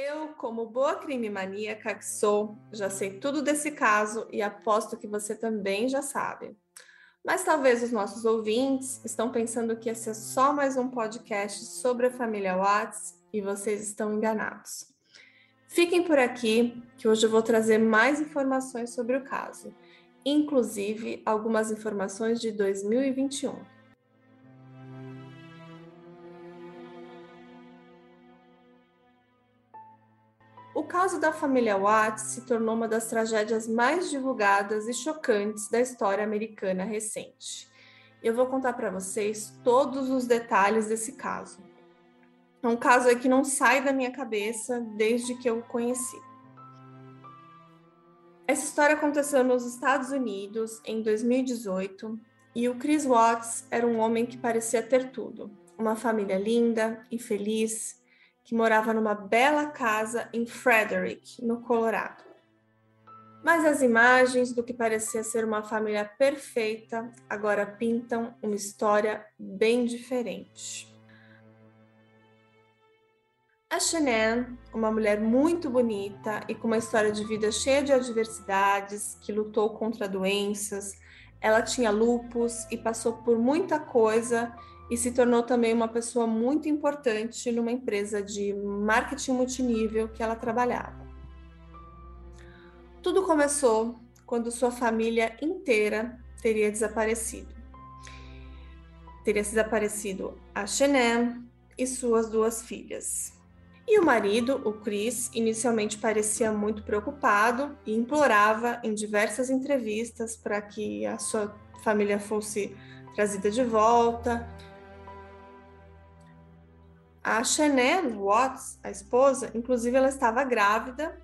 Eu, como boa crime maníaca que sou, já sei tudo desse caso e aposto que você também já sabe. Mas talvez os nossos ouvintes estão pensando que esse é só mais um podcast sobre a família Watts e vocês estão enganados. Fiquem por aqui, que hoje eu vou trazer mais informações sobre o caso, inclusive algumas informações de 2021. Caso da família Watts se tornou uma das tragédias mais divulgadas e chocantes da história americana recente. Eu vou contar para vocês todos os detalhes desse caso. É um caso que não sai da minha cabeça desde que eu o conheci. Essa história aconteceu nos Estados Unidos em 2018 e o Chris Watts era um homem que parecia ter tudo: uma família linda e feliz, que morava numa bela casa em Frederick, no Colorado. Mas as imagens do que parecia ser uma família perfeita agora pintam uma história bem diferente. A Shannon, uma mulher muito bonita e com uma história de vida cheia de adversidades, que lutou contra doenças, ela tinha lupus e passou por muita coisa e se tornou também uma pessoa muito importante numa empresa de marketing multinível que ela trabalhava. Tudo começou quando sua família inteira teria desaparecido. Teria desaparecido a Shenem e suas duas filhas. E o marido, o Chris, inicialmente parecia muito preocupado e implorava em diversas entrevistas para que a sua família fosse trazida de volta, a Chanel Watts, a esposa, inclusive ela estava grávida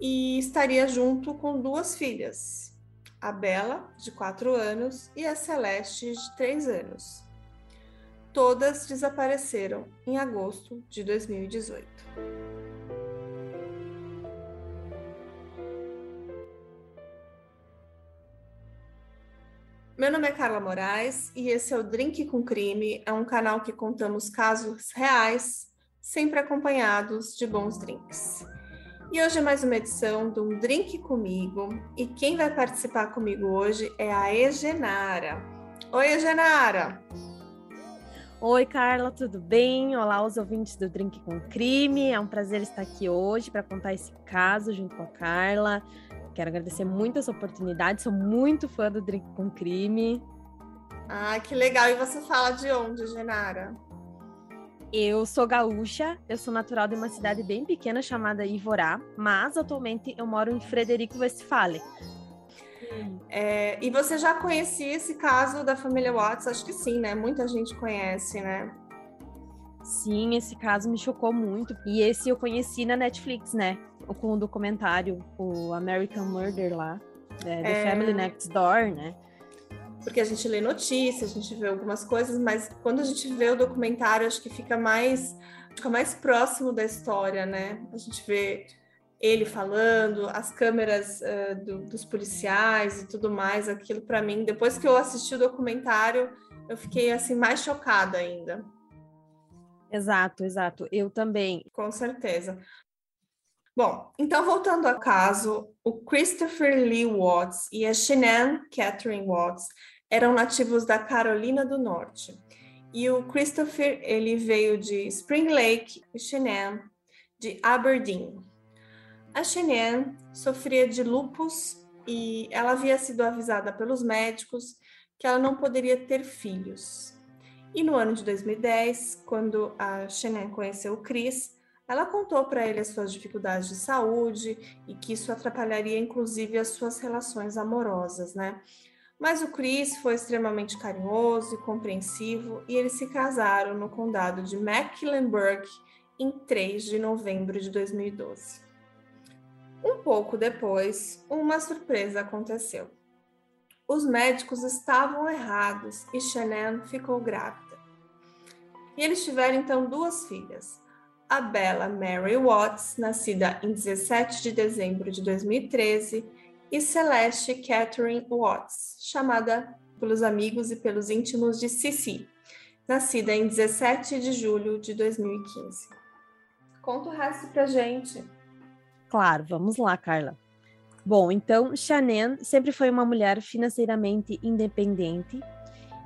e estaria junto com duas filhas, a Bela, de 4 anos, e a Celeste, de 3 anos. Todas desapareceram em agosto de 2018. Meu nome é Carla Moraes e esse é o Drink com Crime, é um canal que contamos casos reais, sempre acompanhados de bons drinks. E hoje é mais uma edição do Drink Comigo e quem vai participar comigo hoje é a Egenara. Oi, Egenara! Oi, Carla, tudo bem? Olá, os ouvintes do Drink com Crime. É um prazer estar aqui hoje para contar esse caso junto com a Carla. Quero agradecer muito essa oportunidade, sou muito fã do Drink com Crime. Ah, que legal! E você fala de onde, Genara? Eu sou gaúcha, eu sou natural de uma cidade bem pequena chamada Ivorá, mas atualmente eu moro em Frederico Westphalen. É, e você já conhecia esse caso da família Watts? Acho que sim, né? Muita gente conhece, né? Sim, esse caso me chocou muito. E esse eu conheci na Netflix, né? Com o documentário, o American Murder lá, é, The é... Family Next Door, né? Porque a gente lê notícias, a gente vê algumas coisas, mas quando a gente vê o documentário, acho que fica mais, fica mais próximo da história, né? A gente vê ele falando, as câmeras uh, do, dos policiais e tudo mais, aquilo para mim, depois que eu assisti o documentário, eu fiquei assim mais chocada ainda. Exato, exato. Eu também. Com certeza. Bom, então voltando ao caso, o Christopher Lee Watts e a Shannon Catherine Watts eram nativos da Carolina do Norte. E o Christopher, ele veio de Spring Lake e Shannon de Aberdeen. A Shannon sofria de lupus e ela havia sido avisada pelos médicos que ela não poderia ter filhos. E no ano de 2010, quando a Shannon conheceu o Chris, ela contou para ele as suas dificuldades de saúde e que isso atrapalharia inclusive as suas relações amorosas, né? Mas o Chris foi extremamente carinhoso e compreensivo e eles se casaram no condado de Mecklenburg em 3 de novembro de 2012. Um pouco depois, uma surpresa aconteceu. Os médicos estavam errados e Shannon ficou grávida. E eles tiveram então duas filhas, a Bella Mary Watts, nascida em 17 de dezembro de 2013, e Celeste Catherine Watts, chamada pelos amigos e pelos íntimos de Cici, nascida em 17 de julho de 2015. Conta o resto pra gente. Claro, vamos lá, Carla. Bom, então Shannon sempre foi uma mulher financeiramente independente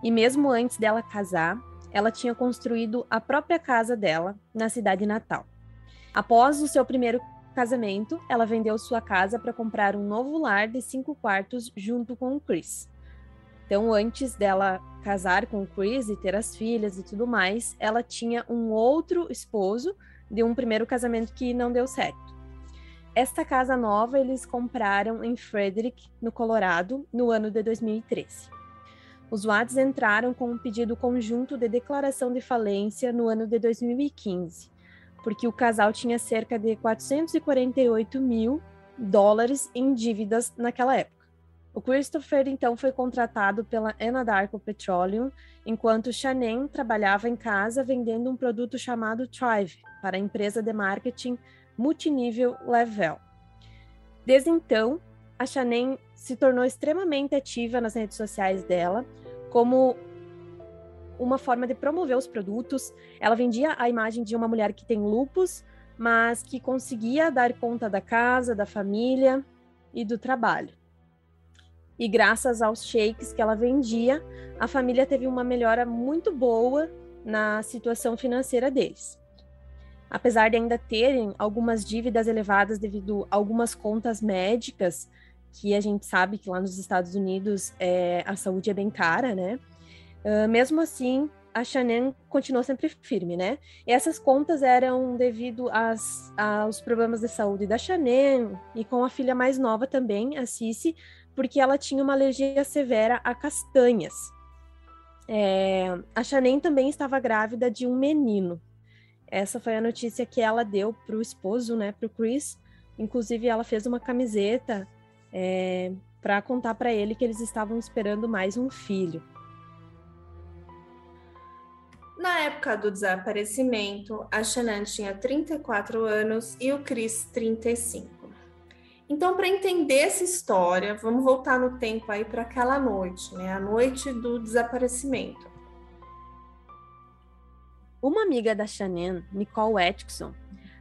e mesmo antes dela casar, ela tinha construído a própria casa dela na cidade natal. Após o seu primeiro casamento, ela vendeu sua casa para comprar um novo lar de cinco quartos junto com o Chris. Então, antes dela casar com o Chris e ter as filhas e tudo mais, ela tinha um outro esposo de um primeiro casamento que não deu certo. Esta casa nova eles compraram em Frederick, no Colorado, no ano de 2013. Os Watts entraram com um pedido conjunto de declaração de falência no ano de 2015, porque o casal tinha cerca de 448 mil dólares em dívidas naquela época. O Christopher então foi contratado pela Anadarko Petroleum, enquanto Shannon trabalhava em casa vendendo um produto chamado Thrive para a empresa de marketing multinível Level. Desde então, a Shannon se tornou extremamente ativa nas redes sociais dela, como uma forma de promover os produtos. Ela vendia a imagem de uma mulher que tem lupus, mas que conseguia dar conta da casa, da família e do trabalho. E graças aos shakes que ela vendia, a família teve uma melhora muito boa na situação financeira deles apesar de ainda terem algumas dívidas elevadas devido a algumas contas médicas, que a gente sabe que lá nos Estados Unidos é, a saúde é bem cara, né? Uh, mesmo assim, a Chanel continuou sempre firme, né? E essas contas eram devido às, aos problemas de saúde da Chanel e com a filha mais nova também, a Cici, porque ela tinha uma alergia severa a castanhas. É, a Chanel também estava grávida de um menino. Essa foi a notícia que ela deu para o esposo, né, para o Chris. Inclusive, ela fez uma camiseta é, para contar para ele que eles estavam esperando mais um filho. Na época do desaparecimento, a Shannon tinha 34 anos e o Chris 35. Então, para entender essa história, vamos voltar no tempo aí para aquela noite, né? A noite do desaparecimento. Uma amiga da Shannon, Nicole Atkinson,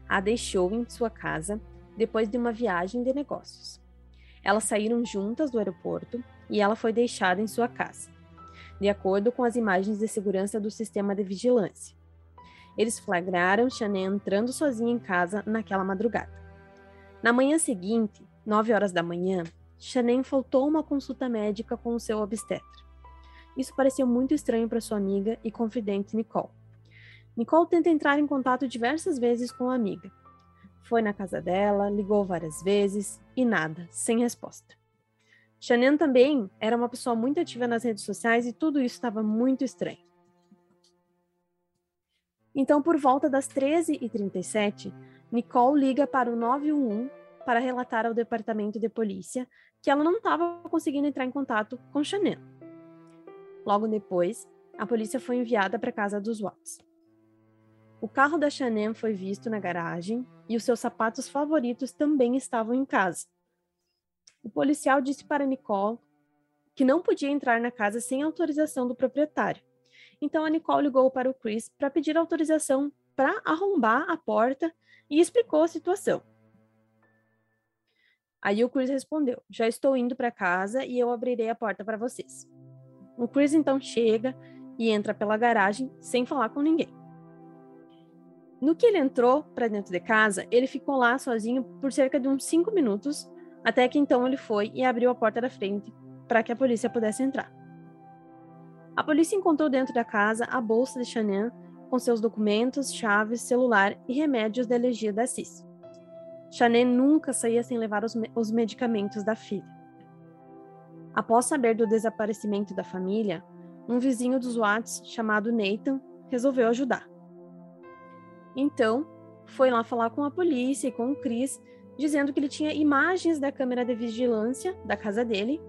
a deixou em sua casa depois de uma viagem de negócios. Elas saíram juntas do aeroporto e ela foi deixada em sua casa, de acordo com as imagens de segurança do sistema de vigilância. Eles flagraram Shannon entrando sozinha em casa naquela madrugada. Na manhã seguinte, 9 horas da manhã, Shannon faltou uma consulta médica com o seu obstetra. Isso pareceu muito estranho para sua amiga e confidente Nicole. Nicole tenta entrar em contato diversas vezes com a amiga. Foi na casa dela, ligou várias vezes e nada, sem resposta. Shannon também era uma pessoa muito ativa nas redes sociais e tudo isso estava muito estranho. Então, por volta das 13h37, Nicole liga para o 911 para relatar ao departamento de polícia que ela não estava conseguindo entrar em contato com Shannon. Logo depois, a polícia foi enviada para a casa dos Watts. O carro da Chanel foi visto na garagem e os seus sapatos favoritos também estavam em casa. O policial disse para Nicole que não podia entrar na casa sem autorização do proprietário. Então a Nicole ligou para o Chris para pedir autorização para arrombar a porta e explicou a situação. Aí o Chris respondeu: Já estou indo para casa e eu abrirei a porta para vocês. O Chris então chega e entra pela garagem sem falar com ninguém. No que ele entrou para dentro de casa, ele ficou lá sozinho por cerca de uns cinco minutos, até que então ele foi e abriu a porta da frente para que a polícia pudesse entrar. A polícia encontrou dentro da casa a bolsa de Chanel com seus documentos, chaves, celular e remédios da alergia da Cis. Chanel nunca saía sem levar os, me os medicamentos da filha. Após saber do desaparecimento da família, um vizinho dos Watts, chamado Nathan, resolveu ajudar. Então, foi lá falar com a polícia e com o Chris, dizendo que ele tinha imagens da câmera de vigilância da casa dele.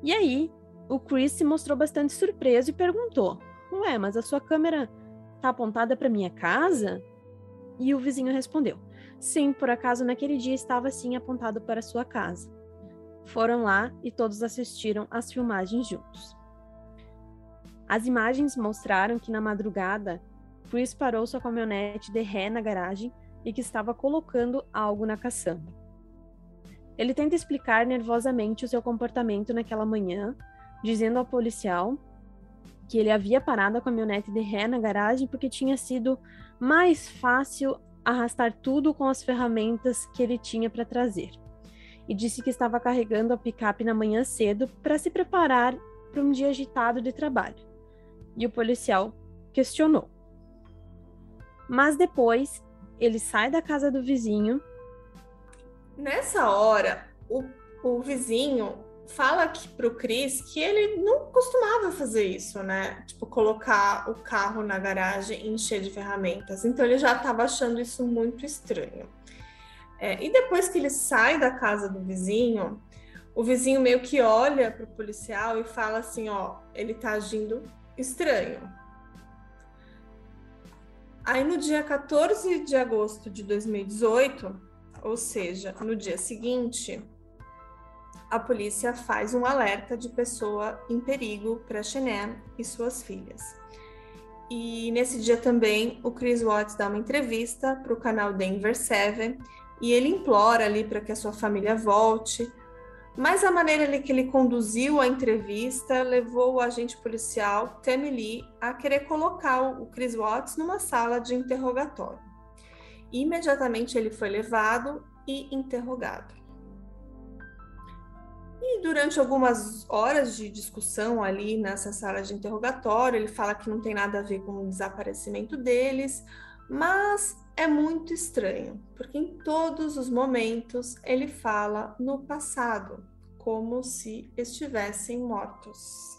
E aí, o Chris se mostrou bastante surpreso e perguntou: Ué, mas a sua câmera tá apontada para minha casa? E o vizinho respondeu: Sim, por acaso naquele dia estava sim apontado para sua casa. Foram lá e todos assistiram às filmagens juntos. As imagens mostraram que na madrugada Chris parou sua caminhonete de ré na garagem e que estava colocando algo na caçamba. Ele tenta explicar nervosamente o seu comportamento naquela manhã, dizendo ao policial que ele havia parado a caminhonete de ré na garagem porque tinha sido mais fácil arrastar tudo com as ferramentas que ele tinha para trazer. E disse que estava carregando a picape na manhã cedo para se preparar para um dia agitado de trabalho. E o policial questionou. Mas depois ele sai da casa do vizinho. Nessa hora, o, o vizinho fala que pro Chris que ele não costumava fazer isso, né? Tipo, colocar o carro na garagem e encher de ferramentas. Então ele já estava achando isso muito estranho. É, e depois que ele sai da casa do vizinho, o vizinho meio que olha pro policial e fala assim: ó, ele tá agindo estranho. Aí no dia 14 de agosto de 2018, ou seja, no dia seguinte, a polícia faz um alerta de pessoa em perigo para Chenem e suas filhas. E nesse dia também o Chris Watts dá uma entrevista para o canal Denver 7 e ele implora ali para que a sua família volte, mas a maneira ali que ele conduziu a entrevista levou o agente policial Tammy Lee a querer colocar o Chris Watts numa sala de interrogatório. Imediatamente ele foi levado e interrogado. E durante algumas horas de discussão ali nessa sala de interrogatório, ele fala que não tem nada a ver com o desaparecimento deles, mas é muito estranho, porque em todos os momentos ele fala no passado, como se estivessem mortos.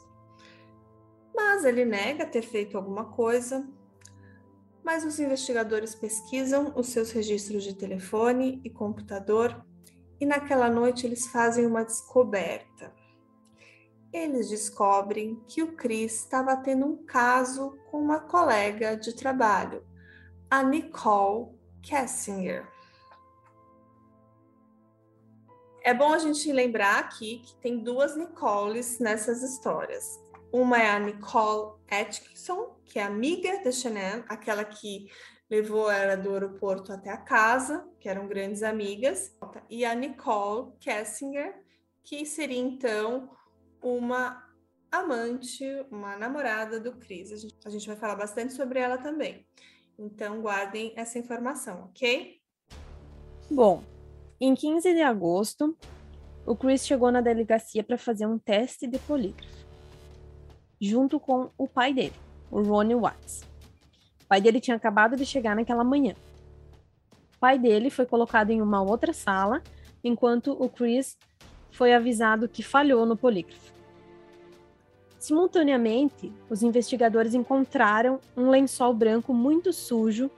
Mas ele nega ter feito alguma coisa. Mas os investigadores pesquisam os seus registros de telefone e computador e naquela noite eles fazem uma descoberta. Eles descobrem que o Chris estava tendo um caso com uma colega de trabalho, a Nicole Kessinger. É bom a gente lembrar aqui que tem duas Nicoles nessas histórias. Uma é a Nicole Atkinson, que é amiga da Chanel, aquela que levou ela do aeroporto até a casa, que eram grandes amigas, e a Nicole Kessinger, que seria então uma amante, uma namorada do Chris. A gente, a gente vai falar bastante sobre ela também. Então guardem essa informação, ok? Bom, em 15 de agosto, o Chris chegou na delegacia para fazer um teste de polígrafo, junto com o pai dele, o Ronnie Watts. O pai dele tinha acabado de chegar naquela manhã. O pai dele foi colocado em uma outra sala, enquanto o Chris foi avisado que falhou no polígrafo. Simultaneamente, os investigadores encontraram um lençol branco muito sujo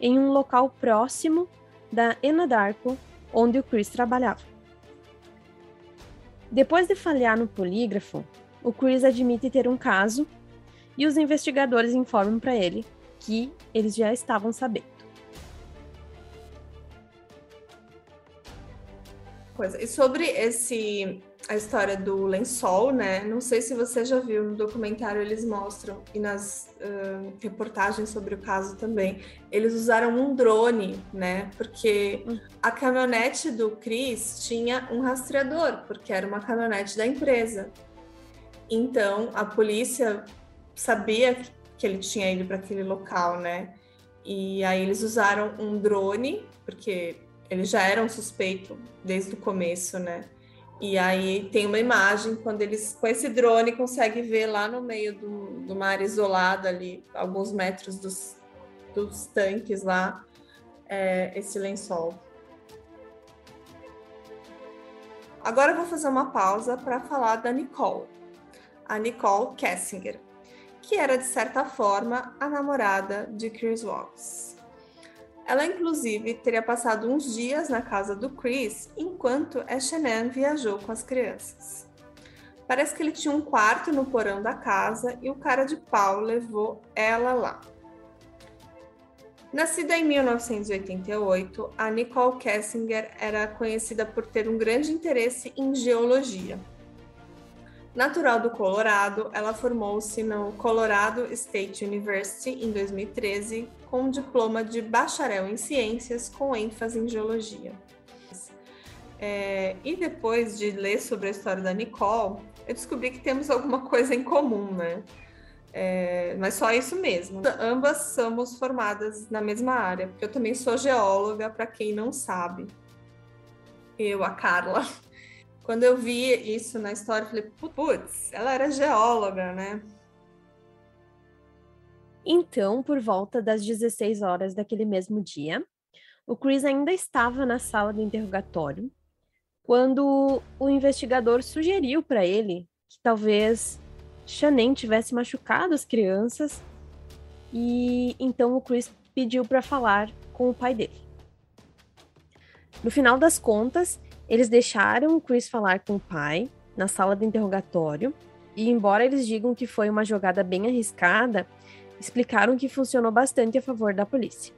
em um local próximo da Enadarko, onde o Chris trabalhava. Depois de falhar no polígrafo, o Chris admite ter um caso e os investigadores informam para ele que eles já estavam sabendo. Coisa. E sobre esse a história do lençol, né? Não sei se você já viu no documentário, eles mostram, e nas uh, reportagens sobre o caso também, eles usaram um drone, né? Porque a caminhonete do Chris tinha um rastreador, porque era uma caminhonete da empresa. Então, a polícia sabia que ele tinha ido para aquele local, né? E aí eles usaram um drone, porque eles já eram suspeito desde o começo, né? E aí tem uma imagem quando eles com esse drone conseguem ver lá no meio do, do mar isolado ali, alguns metros dos, dos tanques lá, é, esse lençol. Agora eu vou fazer uma pausa para falar da Nicole, a Nicole Kessinger que era de certa forma a namorada de Chris Watts. Ela, inclusive, teria passado uns dias na casa do Chris enquanto Shannon viajou com as crianças. Parece que ele tinha um quarto no porão da casa e o cara de pau levou ela lá. Nascida em 1988, a Nicole Kessinger era conhecida por ter um grande interesse em geologia Natural do Colorado, ela formou-se no Colorado State University em 2013 com um diploma de bacharel em ciências com ênfase em geologia. É, e depois de ler sobre a história da Nicole, eu descobri que temos alguma coisa em comum, né? É, mas só isso mesmo. Ambas somos formadas na mesma área, porque eu também sou geóloga, para quem não sabe. Eu, a Carla. Quando eu vi isso na história, eu falei, putz, ela era geóloga, né? Então, por volta das 16 horas daquele mesmo dia, o Chris ainda estava na sala do interrogatório quando o investigador sugeriu para ele que talvez Shannon tivesse machucado as crianças e então o Chris pediu para falar com o pai dele. No final das contas, eles deixaram o Chris falar com o pai na sala de interrogatório e, embora eles digam que foi uma jogada bem arriscada, explicaram que funcionou bastante a favor da polícia.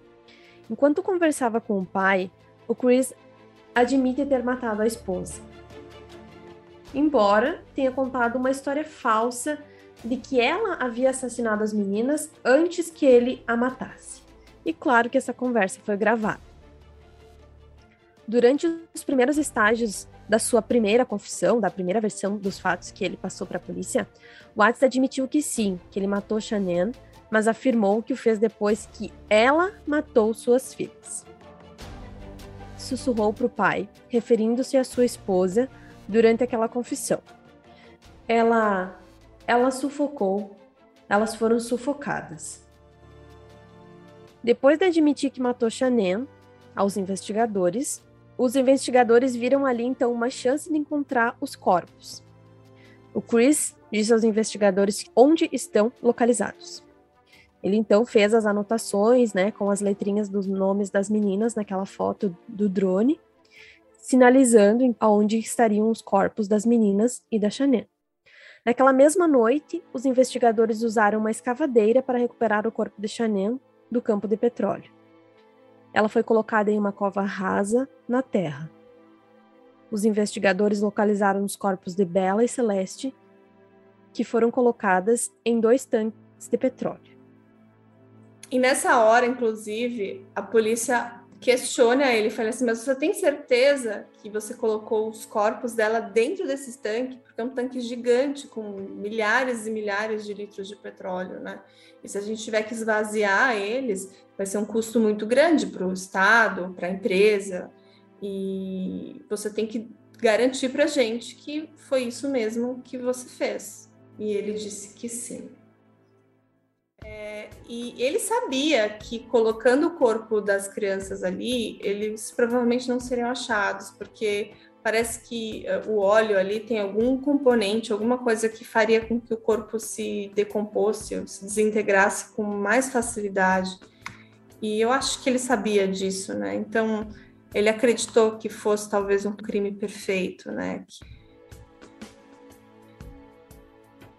Enquanto conversava com o pai, o Chris admite ter matado a esposa. Embora tenha contado uma história falsa de que ela havia assassinado as meninas antes que ele a matasse. E claro que essa conversa foi gravada. Durante os primeiros estágios da sua primeira confissão, da primeira versão dos fatos que ele passou para a polícia, Watts admitiu que sim, que ele matou Shannon, mas afirmou que o fez depois que ela matou suas filhas sussurrou para o pai, referindo-se à sua esposa durante aquela confissão. Ela, ela sufocou, elas foram sufocadas. Depois de admitir que matou Chanen aos investigadores, os investigadores viram ali então uma chance de encontrar os corpos. O Chris disse aos investigadores onde estão localizados. Ele então fez as anotações, né, com as letrinhas dos nomes das meninas naquela foto do drone, sinalizando aonde estariam os corpos das meninas e da Chanel. Naquela mesma noite, os investigadores usaram uma escavadeira para recuperar o corpo de Chanel do campo de petróleo. Ela foi colocada em uma cova rasa na terra. Os investigadores localizaram os corpos de Bella e Celeste, que foram colocadas em dois tanques de petróleo. E nessa hora, inclusive, a polícia questiona ele, fala assim: Mas você tem certeza que você colocou os corpos dela dentro desses tanques? Porque é um tanque gigante com milhares e milhares de litros de petróleo, né? E se a gente tiver que esvaziar eles, vai ser um custo muito grande para o Estado, para a empresa. E você tem que garantir para a gente que foi isso mesmo que você fez. E ele disse que sim. É, e ele sabia que colocando o corpo das crianças ali, eles provavelmente não seriam achados, porque parece que uh, o óleo ali tem algum componente, alguma coisa que faria com que o corpo se decomposse, se desintegrasse com mais facilidade. E eu acho que ele sabia disso, né? Então ele acreditou que fosse talvez um crime perfeito, né?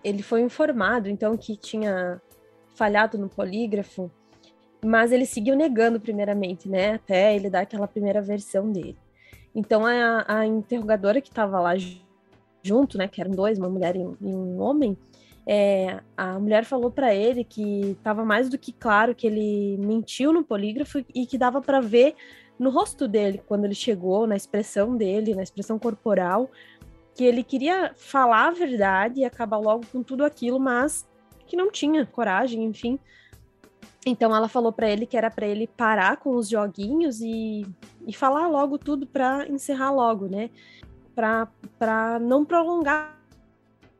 Ele foi informado, então, que tinha falhado no polígrafo, mas ele seguiu negando primeiramente, né, até ele dar aquela primeira versão dele. Então a, a interrogadora que estava lá junto, né, que eram dois, uma mulher e um, e um homem, é, a mulher falou para ele que estava mais do que claro que ele mentiu no polígrafo e que dava para ver no rosto dele quando ele chegou, na expressão dele, na expressão corporal, que ele queria falar a verdade e acabar logo com tudo aquilo, mas que não tinha coragem, enfim. Então ela falou para ele que era para ele parar com os joguinhos e, e falar logo tudo para encerrar logo, né? Para não prolongar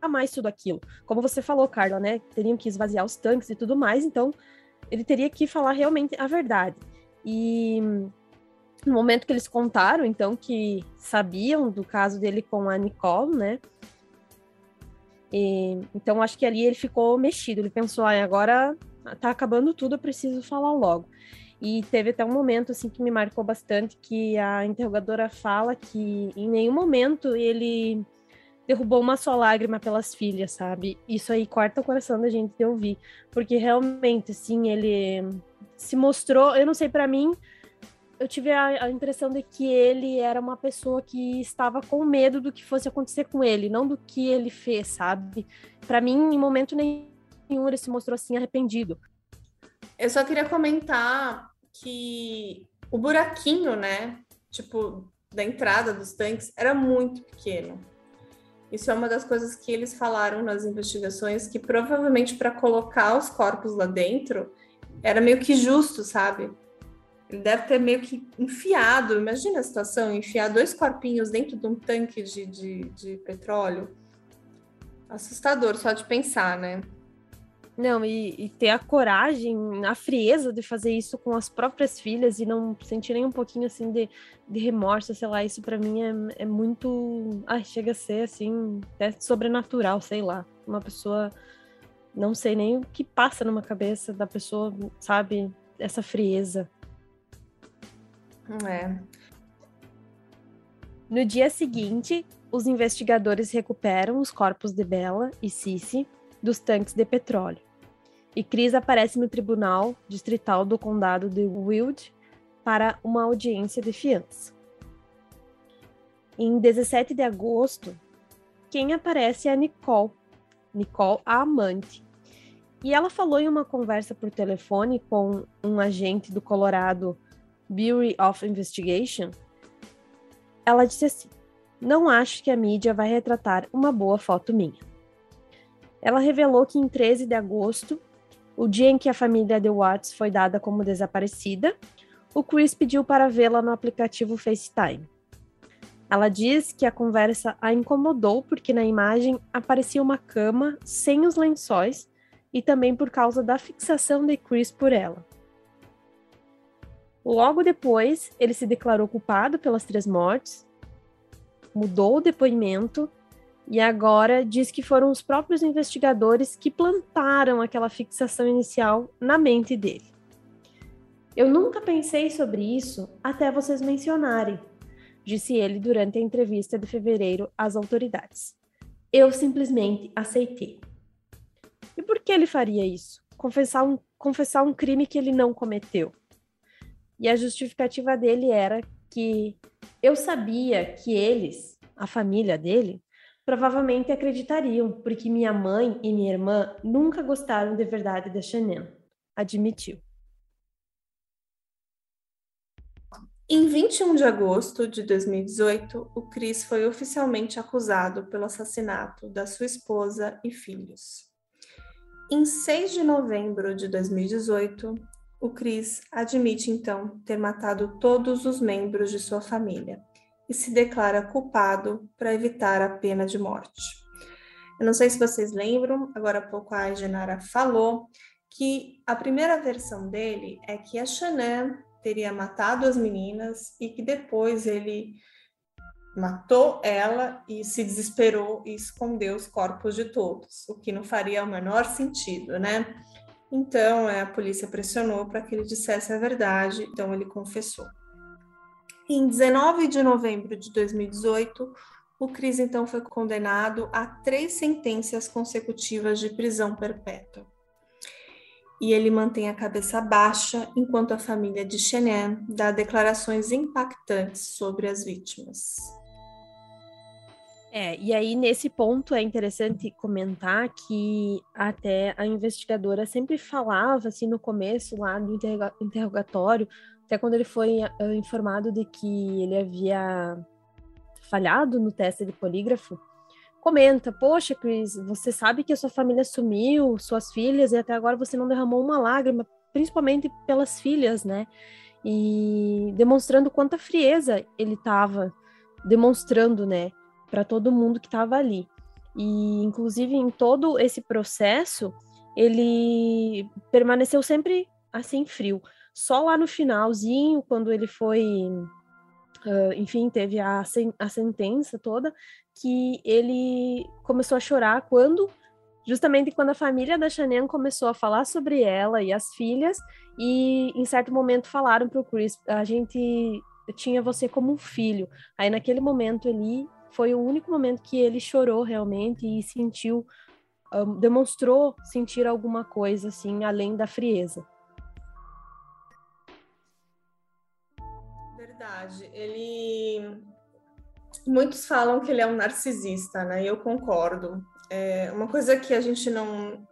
mais tudo aquilo. Como você falou, Carla, né? Teriam que esvaziar os tanques e tudo mais, então ele teria que falar realmente a verdade. E no momento que eles contaram, então, que sabiam do caso dele com a Nicole, né? E, então acho que ali ele ficou mexido, ele pensou, ah, agora tá acabando tudo, eu preciso falar logo. E teve até um momento assim que me marcou bastante que a interrogadora fala que em nenhum momento ele derrubou uma só lágrima pelas filhas, sabe? Isso aí corta o coração da gente de ouvir, porque realmente assim, ele se mostrou, eu não sei para mim, eu tive a, a, impressão de que ele era uma pessoa que estava com medo do que fosse acontecer com ele, não do que ele fez, sabe? Para mim, em momento nenhum, ele se mostrou assim arrependido. Eu só queria comentar que o buraquinho, né? Tipo, da entrada dos tanques era muito pequeno. Isso é uma das coisas que eles falaram nas investigações, que provavelmente para colocar os corpos lá dentro era meio que justo, sabe? Ele deve ter meio que enfiado, imagina a situação, enfiar dois corpinhos dentro de um tanque de, de, de petróleo. Assustador só de pensar, né? Não, e, e, ter a coragem, a frieza de fazer isso com as próprias filhas e não sentir nem um pouquinho assim de, de remorso, sei lá, isso para mim é, é muito. Ai, chega a ser assim, até sobrenatural, sei lá. Uma pessoa. Não sei nem o que passa numa cabeça da pessoa, sabe? Essa frieza. É. No dia seguinte, os investigadores recuperam os corpos de Bella e Cici dos tanques de petróleo e Chris aparece no tribunal distrital do condado de Wild para uma audiência de fiança. Em 17 de agosto, quem aparece é a Nicole, Nicole, a amante. E ela falou em uma conversa por telefone com um agente do Colorado Bureau of Investigation. Ela disse assim: Não acho que a mídia vai retratar uma boa foto minha. Ela revelou que em 13 de agosto o dia em que a família de Watts foi dada como desaparecida, o Chris pediu para vê-la no aplicativo FaceTime. Ela diz que a conversa a incomodou porque na imagem aparecia uma cama sem os lençóis e também por causa da fixação de Chris por ela. Logo depois, ele se declarou culpado pelas três mortes, mudou o depoimento e agora diz que foram os próprios investigadores que plantaram aquela fixação inicial na mente dele. Eu nunca pensei sobre isso até vocês mencionarem, disse ele durante a entrevista de fevereiro às autoridades. Eu simplesmente aceitei. E por que ele faria isso? Confessar um, confessar um crime que ele não cometeu. E a justificativa dele era que eu sabia que eles, a família dele, provavelmente acreditariam, porque minha mãe e minha irmã nunca gostaram de verdade da Chanel, admitiu. Em 21 de agosto de 2018, o Chris foi oficialmente acusado pelo assassinato da sua esposa e filhos. Em 6 de novembro de 2018, o Chris admite então ter matado todos os membros de sua família, e se declara culpado para evitar a pena de morte. Eu não sei se vocês lembram, agora há pouco a Genara falou que a primeira versão dele é que a Shannon teria matado as meninas e que depois ele matou ela e se desesperou e escondeu os corpos de todos, o que não faria o menor sentido, né? Então, é, a polícia pressionou para que ele dissesse a verdade, então ele confessou. Em 19 de novembro de 2018, o Cris então foi condenado a três sentenças consecutivas de prisão perpétua. E ele mantém a cabeça baixa enquanto a família de Chenin dá declarações impactantes sobre as vítimas. É, e aí nesse ponto é interessante comentar que até a investigadora sempre falava assim no começo lá do interrogatório até quando ele foi uh, informado de que ele havia falhado no teste de polígrafo, comenta: Poxa, Chris, você sabe que a sua família sumiu, suas filhas, e até agora você não derramou uma lágrima, principalmente pelas filhas, né? E demonstrando quanta frieza ele estava demonstrando, né, para todo mundo que estava ali. E, inclusive, em todo esse processo, ele permaneceu sempre assim frio. Só lá no finalzinho, quando ele foi, uh, enfim, teve a, sen a sentença toda, que ele começou a chorar quando justamente quando a família da Chanel começou a falar sobre ela e as filhas, e em certo momento falaram para o Chris: a gente tinha você como um filho. Aí naquele momento ali foi o único momento que ele chorou realmente e sentiu, um, demonstrou sentir alguma coisa assim além da frieza. verdade. Ele. Muitos falam que ele é um narcisista, né? E eu concordo. É, uma coisa que a gente não.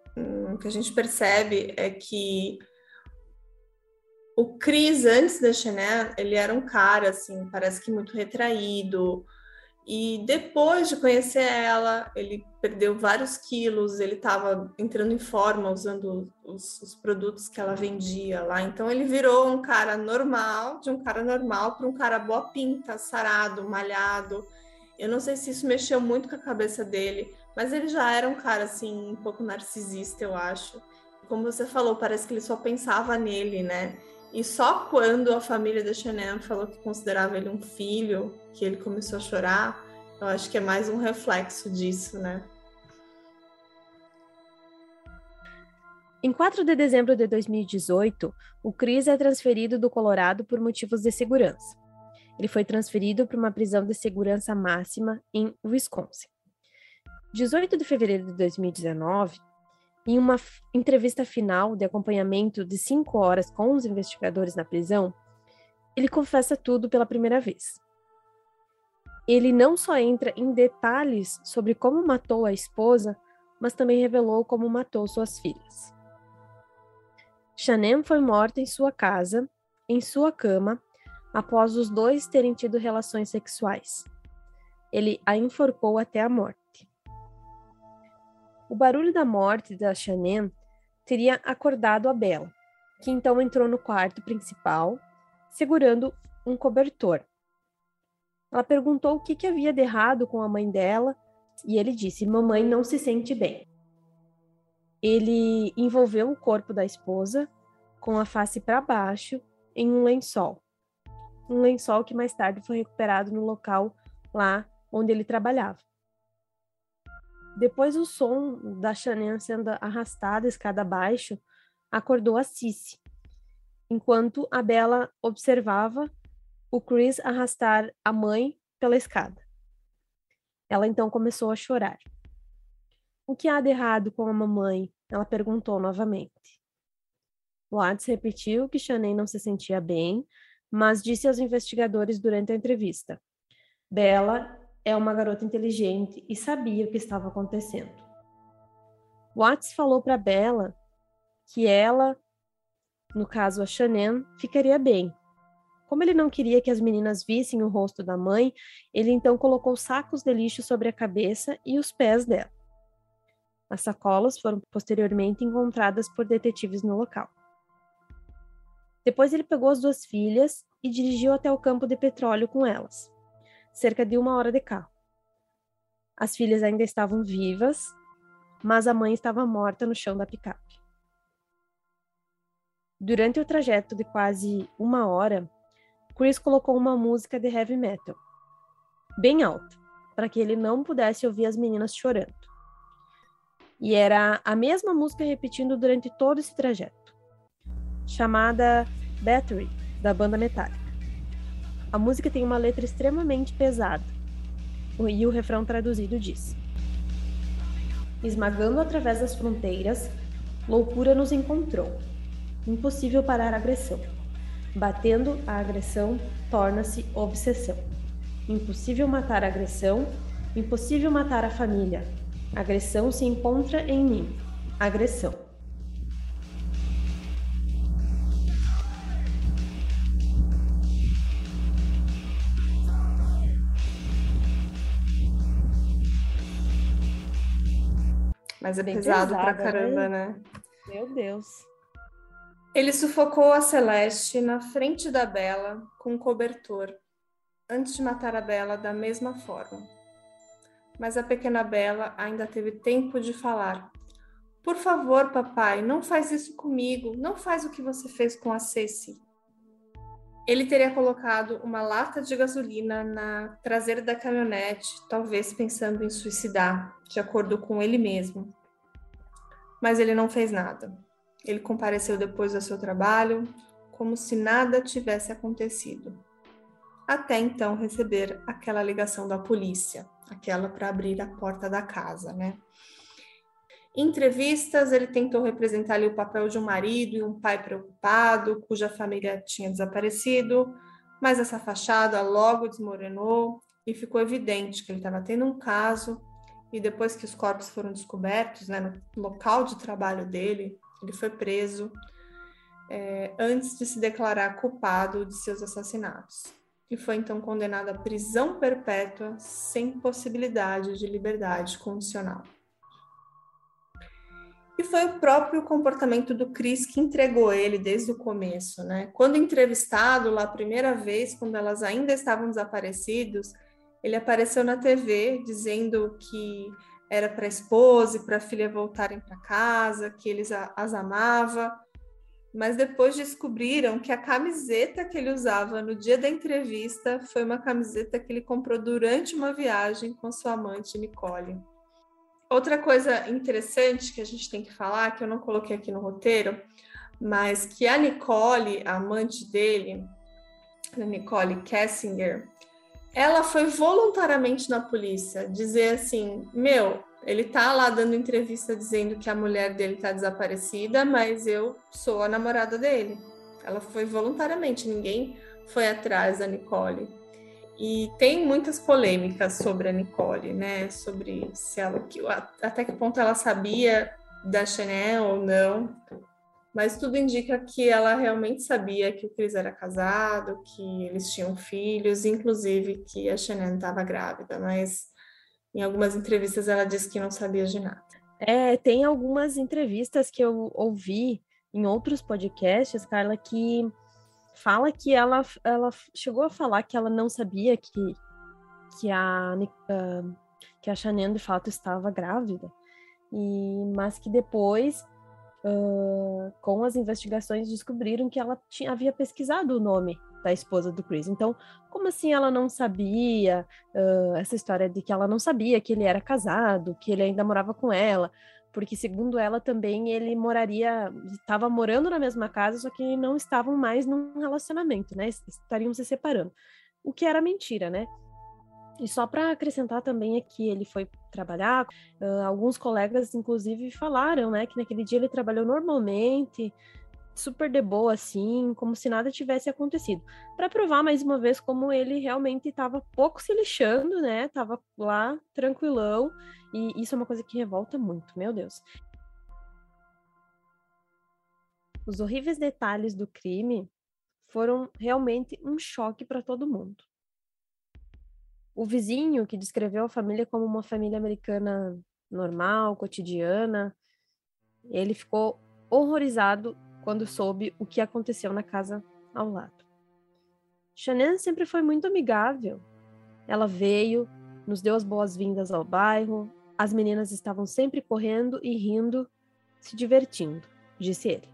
que a gente percebe é que o Chris, antes da Chanel, ele era um cara, assim, parece que muito retraído, e depois de conhecer ela, ele perdeu vários quilos, ele estava entrando em forma usando os, os, produtos que ela vendia lá. Então ele virou um cara normal, de um cara normal para um cara boa pinta, sarado, malhado. Eu não sei se isso mexeu muito com a cabeça dele, mas ele já era um cara assim um pouco narcisista, eu acho. Como você falou, parece que ele só pensava nele, né? E só quando a família da Chanel falou que considerava ele um filho, que ele começou a chorar, eu acho que é mais um reflexo disso, né? Em 4 de dezembro de 2018, o Chris é transferido do Colorado por motivos de segurança. Ele foi transferido para uma prisão de segurança máxima em Wisconsin. 18 de fevereiro de 2019, em uma entrevista final de acompanhamento de cinco horas com os investigadores na prisão, ele confessa tudo pela primeira vez. Ele não só entra em detalhes sobre como matou a esposa, mas também revelou como matou suas filhas. Chanem foi morta em sua casa, em sua cama, após os dois terem tido relações sexuais. Ele a enforcou até a morte. O barulho da morte da Chanem teria acordado a Bela, que então entrou no quarto principal, segurando um cobertor. Ela perguntou o que, que havia de errado com a mãe dela e ele disse: Mamãe não se sente bem. Ele envolveu o corpo da esposa com a face para baixo em um lençol. Um lençol que mais tarde foi recuperado no local lá onde ele trabalhava. Depois o som da Chanel sendo arrastada escada abaixo acordou a Cici, enquanto a Bela observava o Chris arrastar a mãe pela escada. Ela então começou a chorar. O que há de errado com a mamãe? Ela perguntou novamente. Watts repetiu que Chanel não se sentia bem, mas disse aos investigadores durante a entrevista: Bela é uma garota inteligente e sabia o que estava acontecendo. Watts falou para Bella que ela, no caso a Shannon, ficaria bem. Como ele não queria que as meninas vissem o rosto da mãe, ele então colocou sacos de lixo sobre a cabeça e os pés dela. As sacolas foram posteriormente encontradas por detetives no local. Depois ele pegou as duas filhas e dirigiu até o campo de petróleo com elas cerca de uma hora de carro. As filhas ainda estavam vivas, mas a mãe estava morta no chão da picape. Durante o trajeto de quase uma hora, Chris colocou uma música de heavy metal, bem alta, para que ele não pudesse ouvir as meninas chorando. E era a mesma música repetindo durante todo esse trajeto, chamada Battery, da banda Metallica. A música tem uma letra extremamente pesada. E o refrão traduzido diz: Esmagando através das fronteiras, loucura nos encontrou. Impossível parar a agressão. Batendo a agressão, torna-se obsessão. Impossível matar a agressão, impossível matar a família. Agressão se encontra em mim. Agressão. Mas é Bem pesado, pesado pra né? caramba, né? Meu Deus. Ele sufocou a Celeste na frente da Bela com um cobertor, antes de matar a Bela da mesma forma. Mas a pequena Bela ainda teve tempo de falar. Por favor, papai, não faz isso comigo. Não faz o que você fez com a Ceci. Ele teria colocado uma lata de gasolina na traseira da caminhonete, talvez pensando em suicidar, de acordo com ele mesmo mas ele não fez nada. Ele compareceu depois do seu trabalho, como se nada tivesse acontecido. Até então receber aquela ligação da polícia, aquela para abrir a porta da casa, né? Entrevistas, ele tentou representar ali o papel de um marido e um pai preocupado, cuja família tinha desaparecido, Mas essa fachada logo desmoronou e ficou evidente que ele estava tendo um caso. E depois que os corpos foram descobertos, né, no local de trabalho dele, ele foi preso é, antes de se declarar culpado de seus assassinatos. E foi então condenado à prisão perpétua sem possibilidade de liberdade condicional. E foi o próprio comportamento do Chris que entregou ele desde o começo, né? Quando entrevistado lá a primeira vez, quando elas ainda estavam desaparecidos, ele apareceu na TV dizendo que era para a esposa e para a filha voltarem para casa, que eles as amava. Mas depois descobriram que a camiseta que ele usava no dia da entrevista foi uma camiseta que ele comprou durante uma viagem com sua amante Nicole. Outra coisa interessante que a gente tem que falar, que eu não coloquei aqui no roteiro, mas que a Nicole, a amante dele, a Nicole Kessinger, ela foi voluntariamente na polícia dizer assim: Meu, ele tá lá dando entrevista dizendo que a mulher dele tá desaparecida, mas eu sou a namorada dele. Ela foi voluntariamente, ninguém foi atrás da Nicole. E tem muitas polêmicas sobre a Nicole, né? Sobre se ela, até que ponto ela sabia da Chanel ou não. Mas tudo indica que ela realmente sabia que o Chris era casado, que eles tinham filhos, inclusive que a Chanel estava grávida. Mas em algumas entrevistas ela disse que não sabia de nada. É, tem algumas entrevistas que eu ouvi em outros podcasts, Carla, que fala que ela, ela chegou a falar que ela não sabia que, que a, uh, que a Chanel de fato estava grávida, e, mas que depois, uh, com as investigações, descobriram que ela tinha, havia pesquisado o nome da esposa do Chris. Então, como assim ela não sabia uh, essa história de que ela não sabia que ele era casado, que ele ainda morava com ela? Porque segundo ela também ele moraria, estava morando na mesma casa, só que não estavam mais num relacionamento, né? Estariam se separando. O que era mentira, né? E só para acrescentar também aqui, ele foi trabalhar, uh, alguns colegas inclusive falaram, né, que naquele dia ele trabalhou normalmente, super de boa assim, como se nada tivesse acontecido. Para provar mais uma vez como ele realmente estava pouco se lixando, né? Tava lá tranquilão, e isso é uma coisa que revolta muito, meu Deus. Os horríveis detalhes do crime foram realmente um choque para todo mundo. O vizinho que descreveu a família como uma família americana normal, cotidiana, ele ficou horrorizado quando soube o que aconteceu na casa ao lado. Shannon sempre foi muito amigável. Ela veio, nos deu as boas-vindas ao bairro. As meninas estavam sempre correndo e rindo, se divertindo, disse ele.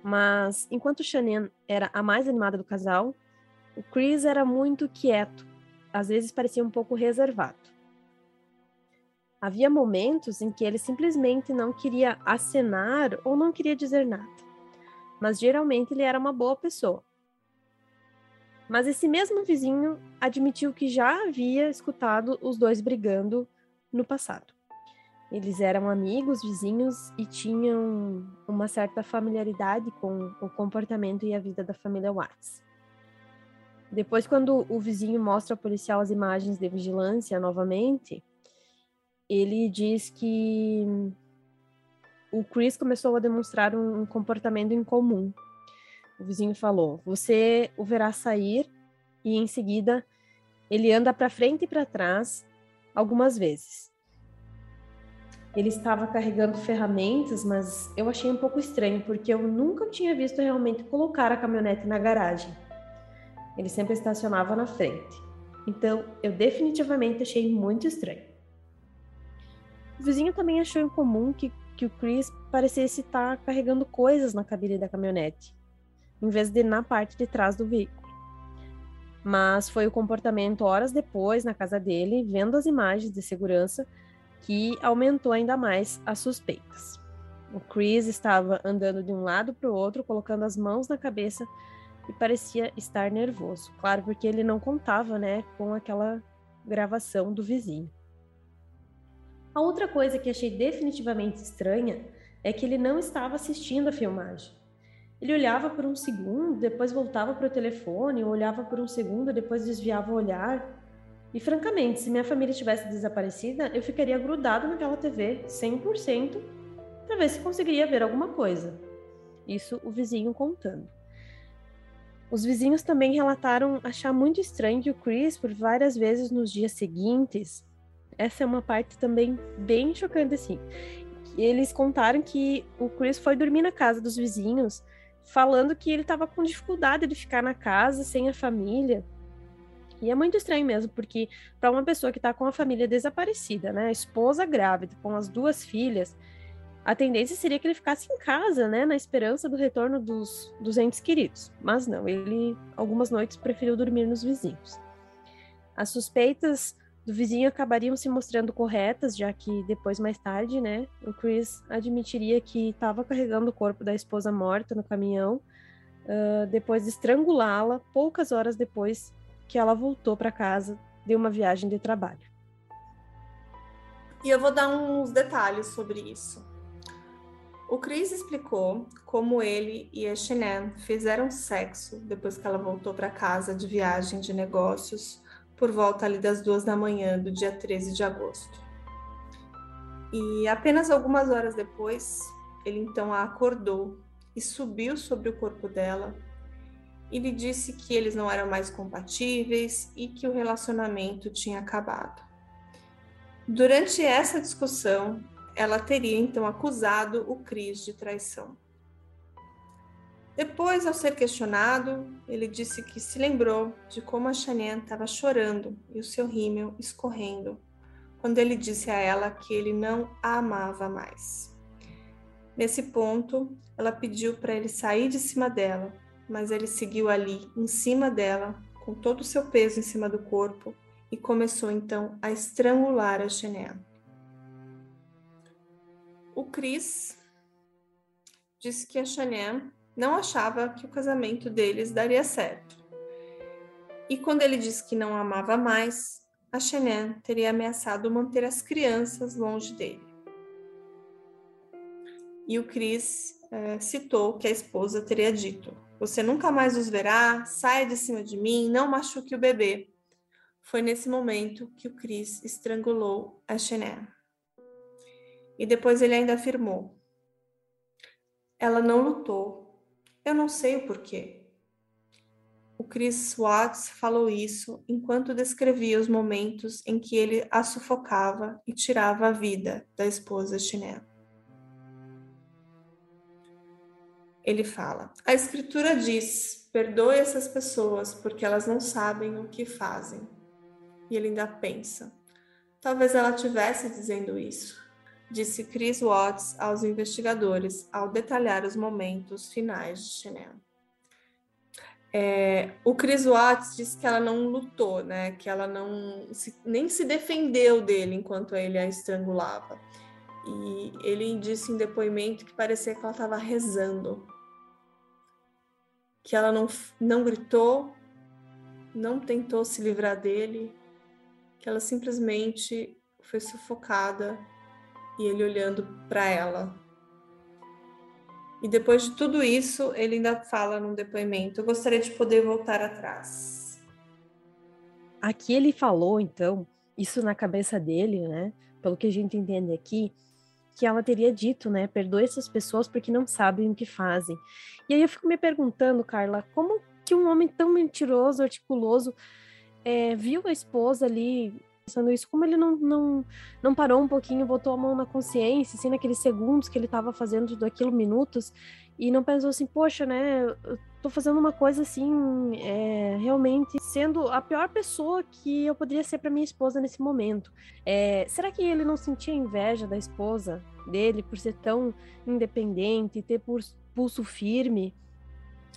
Mas enquanto Shannon era a mais animada do casal, o Chris era muito quieto, às vezes parecia um pouco reservado. Havia momentos em que ele simplesmente não queria acenar ou não queria dizer nada. Mas geralmente ele era uma boa pessoa. Mas esse mesmo vizinho admitiu que já havia escutado os dois brigando no passado. Eles eram amigos, vizinhos e tinham uma certa familiaridade com o comportamento e a vida da família Watts. Depois, quando o vizinho mostra ao policial as imagens de vigilância novamente, ele diz que o Chris começou a demonstrar um comportamento incomum. O vizinho falou: Você o verá sair e em seguida ele anda para frente e para trás algumas vezes. Ele estava carregando ferramentas, mas eu achei um pouco estranho porque eu nunca tinha visto realmente colocar a caminhonete na garagem. Ele sempre estacionava na frente. Então, eu definitivamente achei muito estranho. O vizinho também achou incomum que, que o Chris parecesse estar carregando coisas na cabine da caminhonete, em vez de na parte de trás do veículo. Mas foi o comportamento horas depois, na casa dele, vendo as imagens de segurança, que aumentou ainda mais as suspeitas. O Chris estava andando de um lado para o outro, colocando as mãos na cabeça e parecia estar nervoso. Claro, porque ele não contava, né, com aquela gravação do vizinho. A outra coisa que achei definitivamente estranha é que ele não estava assistindo a filmagem. Ele olhava por um segundo, depois voltava para o telefone, olhava por um segundo, depois desviava o olhar. E francamente, se minha família tivesse desaparecida, eu ficaria grudado naquela TV 100% para ver se conseguiria ver alguma coisa. Isso o vizinho contando. Os vizinhos também relataram achar muito estranho que o Chris, por várias vezes nos dias seguintes, essa é uma parte também bem chocante assim. Eles contaram que o Chris foi dormir na casa dos vizinhos, falando que ele estava com dificuldade de ficar na casa sem a família. E é muito estranho mesmo, porque para uma pessoa que está com a família desaparecida, né, a esposa grávida, com as duas filhas, a tendência seria que ele ficasse em casa, né, na esperança do retorno dos, dos entes queridos. Mas não, ele algumas noites preferiu dormir nos vizinhos. As suspeitas do vizinho acabariam se mostrando corretas, já que depois, mais tarde, né, o Chris admitiria que estava carregando o corpo da esposa morta no caminhão, uh, depois de estrangulá-la poucas horas depois que ela voltou para casa de uma viagem de trabalho. E eu vou dar uns detalhes sobre isso. O Chris explicou como ele e a Shannon fizeram sexo depois que ela voltou para casa de viagem de negócios por volta ali das duas da manhã do dia 13 de agosto. E apenas algumas horas depois, ele então a acordou e subiu sobre o corpo dela e lhe disse que eles não eram mais compatíveis e que o relacionamento tinha acabado. Durante essa discussão, ela teria então acusado o Cris de traição. Depois, ao ser questionado, ele disse que se lembrou de como a Chanel estava chorando e o seu rímel escorrendo, quando ele disse a ela que ele não a amava mais. Nesse ponto, ela pediu para ele sair de cima dela mas ele seguiu ali, em cima dela, com todo o seu peso em cima do corpo, e começou então a estrangular a Chanel. O Chris disse que a Chanel não achava que o casamento deles daria certo. E quando ele disse que não amava mais, a Chanel teria ameaçado manter as crianças longe dele. E o Chris é, citou que a esposa teria dito: você nunca mais os verá, saia de cima de mim, não machuque o bebê. Foi nesse momento que o Chris estrangulou a Chanel. E depois ele ainda afirmou: Ela não lutou. Eu não sei o porquê. O Chris Watts falou isso enquanto descrevia os momentos em que ele a sufocava e tirava a vida da esposa Chanel. ele fala: A Escritura diz: perdoe essas pessoas porque elas não sabem o que fazem. E ele ainda pensa: talvez ela tivesse dizendo isso, disse Chris Watts aos investigadores ao detalhar os momentos finais de Chanel. É, o Chris Watts disse que ela não lutou, né? Que ela não se, nem se defendeu dele enquanto ele a estrangulava. E ele disse em depoimento que parecia que ela estava rezando que ela não, não gritou, não tentou se livrar dele, que ela simplesmente foi sufocada e ele olhando para ela. E depois de tudo isso, ele ainda fala num depoimento: Eu gostaria de poder voltar atrás. Aqui ele falou, então, isso na cabeça dele, né? Pelo que a gente entende aqui, que ela teria dito, né? Perdoe essas pessoas porque não sabem o que fazem. E aí eu fico me perguntando, Carla, como que um homem tão mentiroso, articuloso, é, viu a esposa ali pensando isso, como ele não, não, não parou um pouquinho, botou a mão na consciência, assim, naqueles segundos que ele estava fazendo tudo aquilo, minutos, e não pensou assim, poxa, né, eu tô fazendo uma coisa assim, é, realmente sendo a pior pessoa que eu poderia ser para minha esposa nesse momento. É, será que ele não sentia inveja da esposa dele por ser tão independente, ter pulso firme?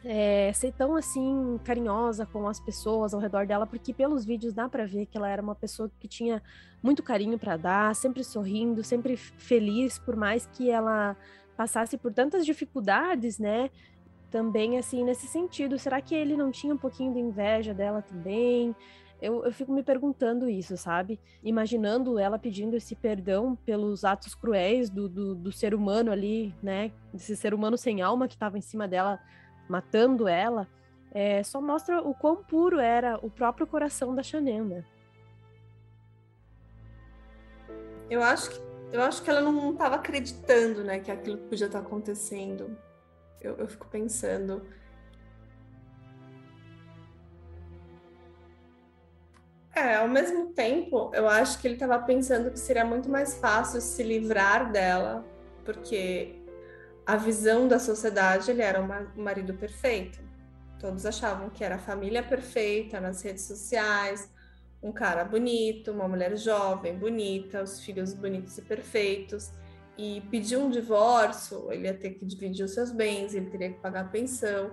É, ser tão assim carinhosa com as pessoas ao redor dela, porque pelos vídeos dá para ver que ela era uma pessoa que tinha muito carinho para dar, sempre sorrindo, sempre feliz, por mais que ela passasse por tantas dificuldades, né? também assim nesse sentido. Será que ele não tinha um pouquinho de inveja dela também? Eu, eu fico me perguntando isso, sabe? Imaginando ela pedindo esse perdão pelos atos cruéis do, do, do ser humano ali, né? Desse ser humano sem alma que estava em cima dela, matando ela. É, só mostra o quão puro era o próprio coração da Chanel, né? Eu acho que, eu acho que ela não estava acreditando, né, que aquilo podia estar acontecendo. Eu, eu fico pensando. É, ao mesmo tempo, eu acho que ele estava pensando que seria muito mais fácil se livrar dela, porque a visão da sociedade ele era um marido perfeito. Todos achavam que era a família perfeita nas redes sociais, um cara bonito, uma mulher jovem, bonita, os filhos bonitos e perfeitos. E pedir um divórcio, ele ia ter que dividir os seus bens, ele teria que pagar a pensão.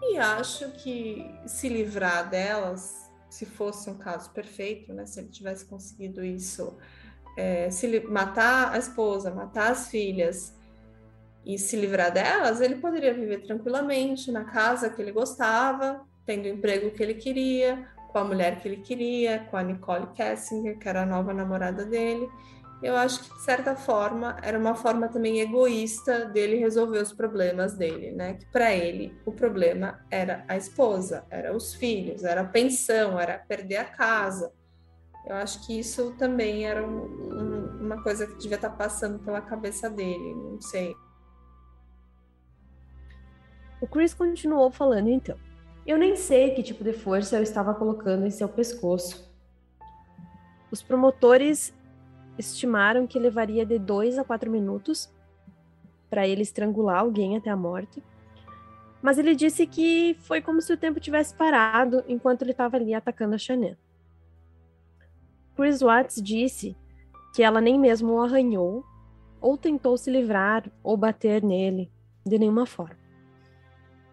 E acho que se livrar delas, se fosse um caso perfeito, né, se ele tivesse conseguido isso, é, se matar a esposa, matar as filhas, e se livrar delas, ele poderia viver tranquilamente na casa que ele gostava, tendo o emprego que ele queria, com a mulher que ele queria, com a Nicole Kessinger, que era a nova namorada dele. Eu acho que, de certa forma, era uma forma também egoísta dele resolver os problemas dele, né? Que para ele o problema era a esposa, era os filhos, era a pensão, era perder a casa. Eu acho que isso também era um, um, uma coisa que devia estar passando pela cabeça dele, não sei. O Chris continuou falando então. Eu nem sei que tipo de força eu estava colocando em seu pescoço. Os promotores estimaram que levaria de dois a quatro minutos para ele estrangular alguém até a morte. Mas ele disse que foi como se o tempo tivesse parado enquanto ele estava ali atacando a Chanel. Chris Watts disse que ela nem mesmo o arranhou ou tentou se livrar ou bater nele de nenhuma forma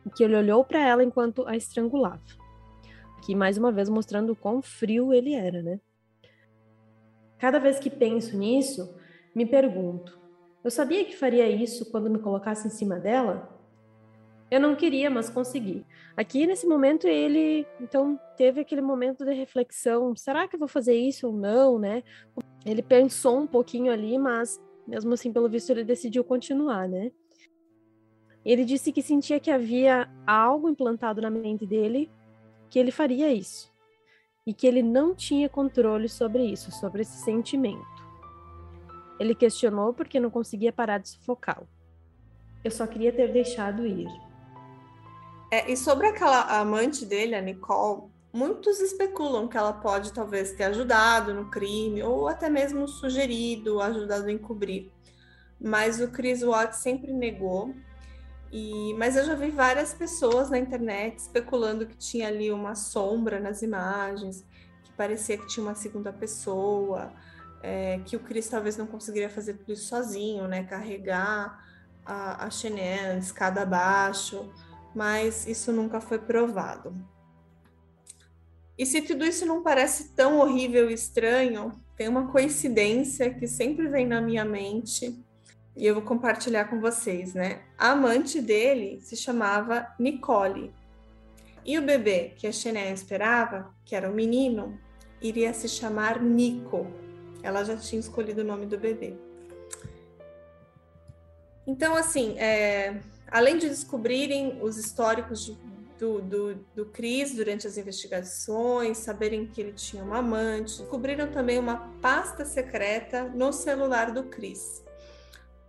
que ele olhou para ela enquanto a estrangulava. Que mais uma vez mostrando o quão frio ele era, né? Cada vez que penso nisso, me pergunto: eu sabia que faria isso quando me colocasse em cima dela? Eu não queria, mas consegui. Aqui nesse momento ele então teve aquele momento de reflexão, será que eu vou fazer isso ou não, né? Ele pensou um pouquinho ali, mas mesmo assim, pelo visto ele decidiu continuar, né? Ele disse que sentia que havia algo implantado na mente dele que ele faria isso e que ele não tinha controle sobre isso, sobre esse sentimento. Ele questionou porque não conseguia parar de sufocá-lo. Eu só queria ter deixado ir. É, e sobre aquela amante dele, a Nicole, muitos especulam que ela pode talvez ter ajudado no crime ou até mesmo sugerido, ajudado a encobrir. Mas o Chris Watts sempre negou e, mas eu já vi várias pessoas na internet especulando que tinha ali uma sombra nas imagens, que parecia que tinha uma segunda pessoa, é, que o Chris talvez não conseguiria fazer tudo isso sozinho, né? Carregar a, a escada abaixo, mas isso nunca foi provado. E se tudo isso não parece tão horrível e estranho, tem uma coincidência que sempre vem na minha mente e eu vou compartilhar com vocês, né? A amante dele se chamava Nicole. E o bebê que a Chanel esperava, que era um menino, iria se chamar Nico. Ela já tinha escolhido o nome do bebê. Então, assim, é, além de descobrirem os históricos de, do, do, do Cris durante as investigações, saberem que ele tinha uma amante, descobriram também uma pasta secreta no celular do Cris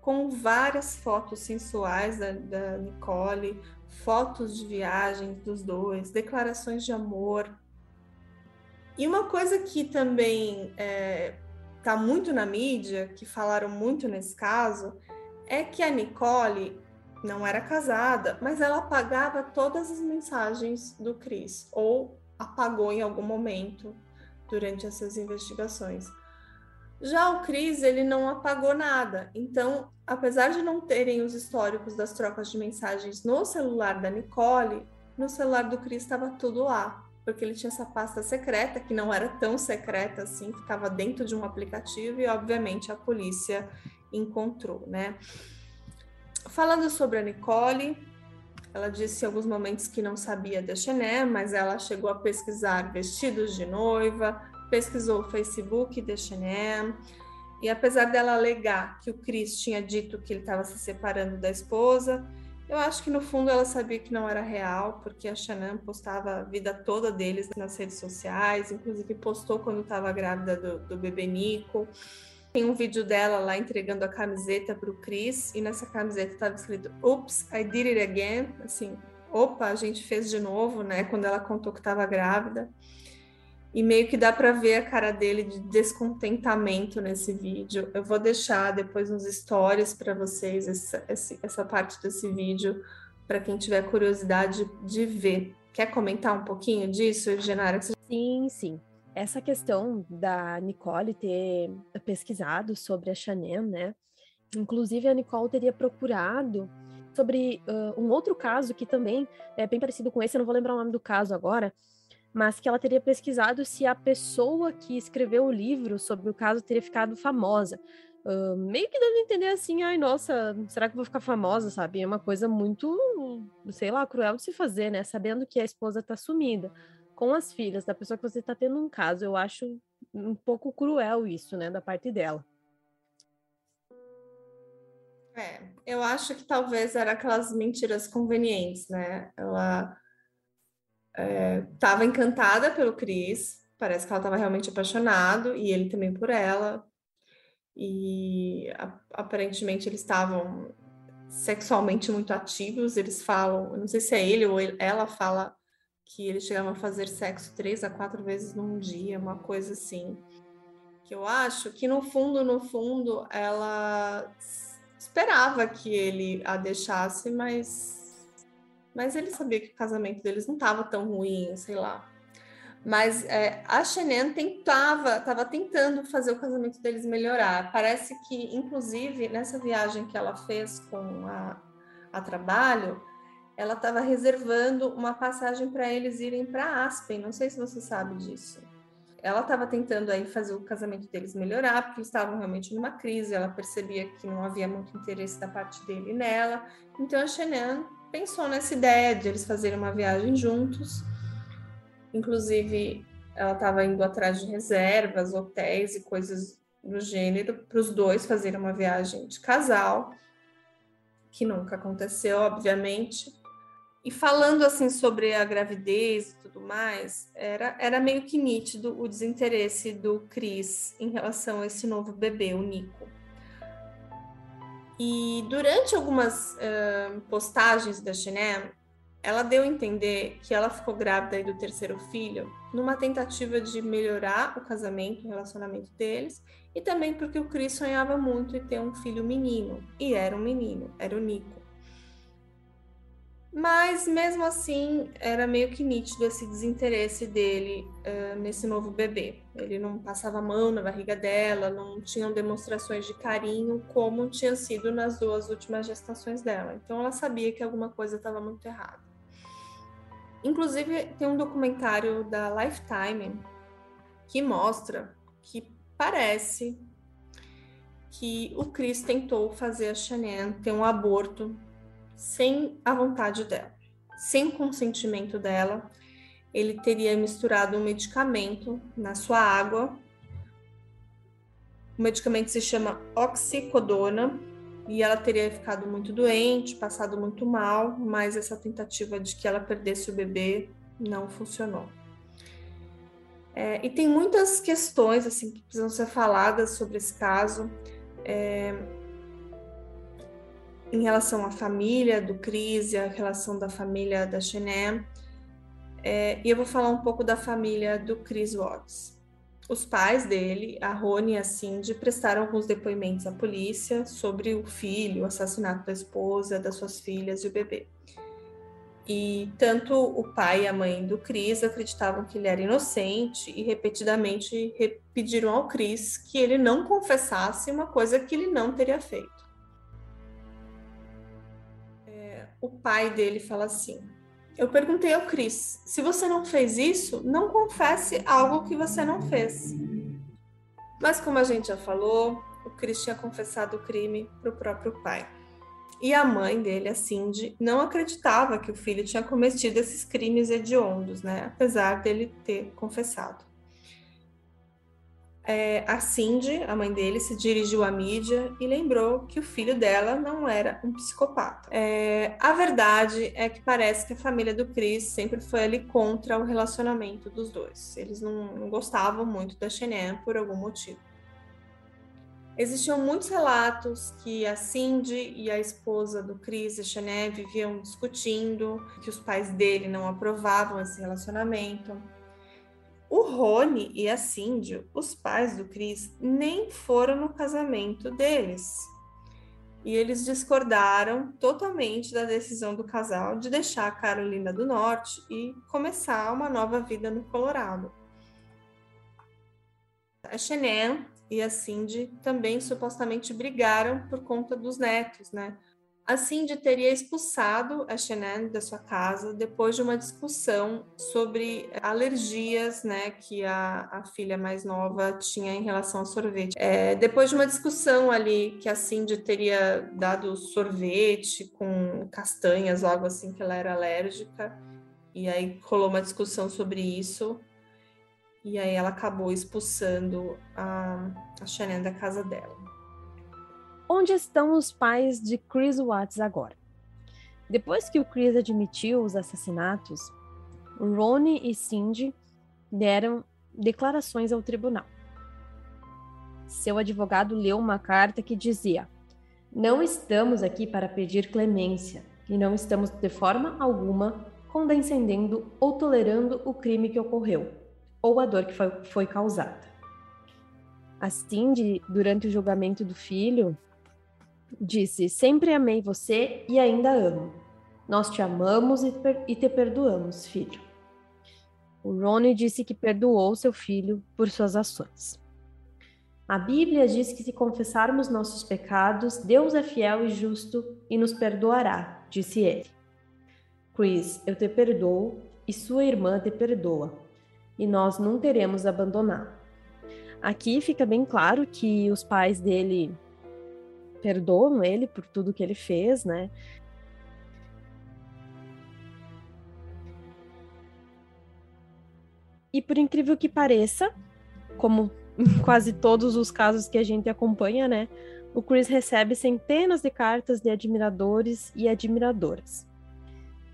com várias fotos sensuais da, da Nicole, fotos de viagens dos dois, declarações de amor. E uma coisa que também está é, tá muito na mídia, que falaram muito nesse caso, é que a Nicole não era casada, mas ela apagava todas as mensagens do Chris, ou apagou em algum momento durante essas investigações. Já o Cris, ele não apagou nada. Então, apesar de não terem os históricos das trocas de mensagens no celular da Nicole, no celular do Cris estava tudo lá, porque ele tinha essa pasta secreta, que não era tão secreta assim, estava dentro de um aplicativo e, obviamente, a polícia encontrou, né? Falando sobre a Nicole, Ela disse em alguns momentos que não sabia da Chené, mas ela chegou a pesquisar vestidos de noiva, pesquisou o Facebook de Chené, e apesar dela alegar que o Chris tinha dito que ele estava se separando da esposa, eu acho que no fundo ela sabia que não era real, porque a Shannon postava a vida toda deles nas redes sociais, inclusive postou quando estava grávida do, do bebê Nico. Tem um vídeo dela lá entregando a camiseta para o Chris, e nessa camiseta estava escrito Oops, I did it again. Assim, opa, a gente fez de novo, né? Quando ela contou que estava grávida. E meio que dá para ver a cara dele de descontentamento nesse vídeo. Eu vou deixar depois nos stories para vocês essa, essa parte desse vídeo, para quem tiver curiosidade de ver. Quer comentar um pouquinho disso, Genara? Sim, sim. Essa questão da Nicole ter pesquisado sobre a Chanel, né? Inclusive, a Nicole teria procurado sobre uh, um outro caso que também é bem parecido com esse, eu não vou lembrar o nome do caso agora, mas que ela teria pesquisado se a pessoa que escreveu o livro sobre o caso teria ficado famosa. Uh, meio que dando a entender assim, ai, nossa, será que eu vou ficar famosa, sabe? É uma coisa muito, sei lá, cruel de se fazer, né? Sabendo que a esposa tá sumida com as filhas da pessoa que você tá tendo um caso, eu acho um pouco cruel isso, né, da parte dela. É, eu acho que talvez era aquelas mentiras convenientes, né? Ela estava é, encantada pelo Chris, parece que ela estava realmente apaixonado e ele também por ela. E a, aparentemente eles estavam sexualmente muito ativos. Eles falam, não sei se é ele ou ele, ela fala que eles chegavam a fazer sexo três a quatro vezes num dia, uma coisa assim. Que eu acho que no fundo, no fundo, ela esperava que ele a deixasse, mas mas ele sabia que o casamento deles não estava tão ruim, sei lá. Mas é, a Shannon tentava, estava tentando fazer o casamento deles melhorar. Parece que, inclusive, nessa viagem que ela fez com a, a trabalho, ela estava reservando uma passagem para eles irem para Aspen. Não sei se você sabe disso. Ela estava tentando aí fazer o casamento deles melhorar, porque eles estavam realmente numa crise. Ela percebia que não havia muito interesse da parte dele nela. Então a Shannon pensou nessa ideia de eles fazerem uma viagem juntos. Inclusive, ela estava indo atrás de reservas, hotéis e coisas do gênero para os dois fazerem uma viagem de casal, que nunca aconteceu, obviamente. E falando assim sobre a gravidez e tudo mais, era, era meio que nítido o desinteresse do Chris em relação a esse novo bebê, o Nico. E durante algumas uh, postagens da Chenem, ela deu a entender que ela ficou grávida do terceiro filho numa tentativa de melhorar o casamento, o relacionamento deles, e também porque o Chris sonhava muito em ter um filho menino, e era um menino, era o Nico. Mas mesmo assim, era meio que nítido esse desinteresse dele uh, nesse novo bebê. Ele não passava a mão na barriga dela, não tinham demonstrações de carinho como tinha sido nas duas últimas gestações dela. Então ela sabia que alguma coisa estava muito errada. Inclusive, tem um documentário da Lifetime que mostra que parece que o Chris tentou fazer a Shannon ter um aborto sem a vontade dela, sem consentimento dela. Ele teria misturado um medicamento na sua água. O medicamento se chama oxicodona e ela teria ficado muito doente, passado muito mal, mas essa tentativa de que ela perdesse o bebê não funcionou. É, e tem muitas questões assim que precisam ser faladas sobre esse caso. É, em relação à família do Cris e a relação da família da Chené. É, e eu vou falar um pouco da família do Chris Watts. Os pais dele, a Rony e a Cindy, prestaram alguns depoimentos à polícia sobre o filho, o assassinato da esposa, das suas filhas e o bebê. E tanto o pai e a mãe do Chris acreditavam que ele era inocente e repetidamente pediram ao Chris que ele não confessasse uma coisa que ele não teria feito. O pai dele fala assim: Eu perguntei ao Chris: se você não fez isso, não confesse algo que você não fez. Mas, como a gente já falou, o Chris tinha confessado o crime para o próprio pai. E a mãe dele, a Cindy, não acreditava que o filho tinha cometido esses crimes hediondos, né? Apesar dele ter confessado. É, a Cindy, a mãe dele, se dirigiu à mídia e lembrou que o filho dela não era um psicopata. É, a verdade é que parece que a família do Chris sempre foi ali contra o relacionamento dos dois. Eles não, não gostavam muito da Shannon por algum motivo. Existiam muitos relatos que a Cindy e a esposa do Chris, a Chané, viviam discutindo, que os pais dele não aprovavam esse relacionamento. O Rony e a Cindy, os pais do Chris, nem foram no casamento deles. E eles discordaram totalmente da decisão do casal de deixar a Carolina do Norte e começar uma nova vida no Colorado. A Shannon e a Cindy também supostamente brigaram por conta dos netos, né? A Cindy teria expulsado a Shannon da sua casa depois de uma discussão sobre alergias, né, que a, a filha mais nova tinha em relação ao sorvete. É, depois de uma discussão ali que a Cindy teria dado sorvete com castanhas, algo assim que ela era alérgica, e aí rolou uma discussão sobre isso. E aí ela acabou expulsando a, a da casa dela. Onde estão os pais de Chris Watts agora? Depois que o Chris admitiu os assassinatos, Ronnie e Cindy deram declarações ao tribunal. Seu advogado leu uma carta que dizia: Não estamos aqui para pedir clemência e não estamos de forma alguma condescendendo ou tolerando o crime que ocorreu ou a dor que foi, causada. A Cindy, durante o julgamento do filho, disse: Sempre amei você e ainda amo. Nós te amamos e, e te perdoamos, filho. O Ronnie disse que perdoou seu filho por suas ações. A Bíblia diz que se confessarmos nossos pecados, Deus é fiel e justo e nos perdoará, disse ele. Chris, eu te perdoo e sua irmã te perdoa e nós não teremos abandoná-lo. Aqui fica bem claro que os pais dele perdoam ele por tudo que ele fez, né? E por incrível que pareça, como quase todos os casos que a gente acompanha, né? O Chris recebe centenas de cartas de admiradores e admiradoras.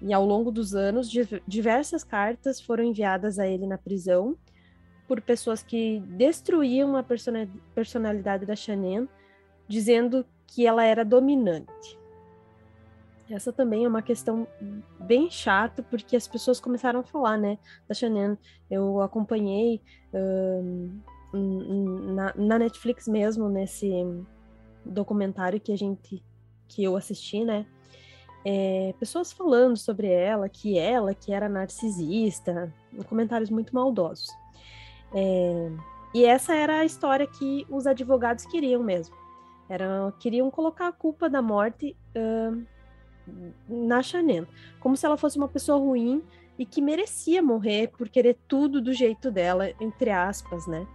E ao longo dos anos, diversas cartas foram enviadas a ele na prisão por pessoas que destruíam a personalidade da Shannon, dizendo que ela era dominante. Essa também é uma questão bem chata, porque as pessoas começaram a falar, né, da Shannon. Eu acompanhei na, na Netflix mesmo, nesse documentário que a gente, que eu assisti, né, é, pessoas falando sobre ela, que ela que era narcisista, comentários muito maldosos. É, e essa era a história que os advogados queriam mesmo. Era, queriam colocar a culpa da morte uh, na Chanel, como se ela fosse uma pessoa ruim e que merecia morrer por querer tudo do jeito dela, entre aspas, né?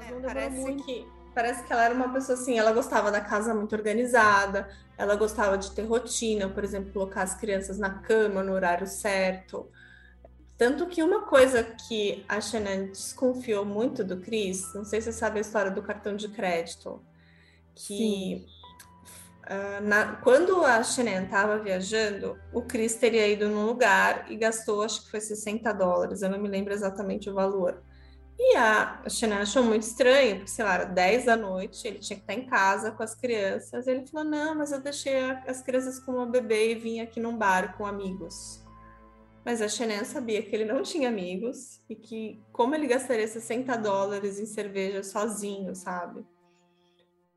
É, parece muito. que parece que ela era uma pessoa assim, ela gostava da casa muito organizada, ela gostava de ter rotina, por exemplo, colocar as crianças na cama no horário certo. Tanto que uma coisa que a Shannon desconfiou muito do Chris, não sei se você sabe a história do cartão de crédito, que uh, na, quando a Shannon estava viajando, o Chris teria ido num lugar e gastou, acho que foi 60 dólares, eu não me lembro exatamente o valor. E a Shannon achou muito estranho, porque, sei lá, era 10 da noite, ele tinha que estar em casa com as crianças. Ele falou: Não, mas eu deixei as crianças com uma bebê e vim aqui num bar com amigos. Mas a Shannon sabia que ele não tinha amigos e que, como ele gastaria 60 dólares em cerveja sozinho, sabe?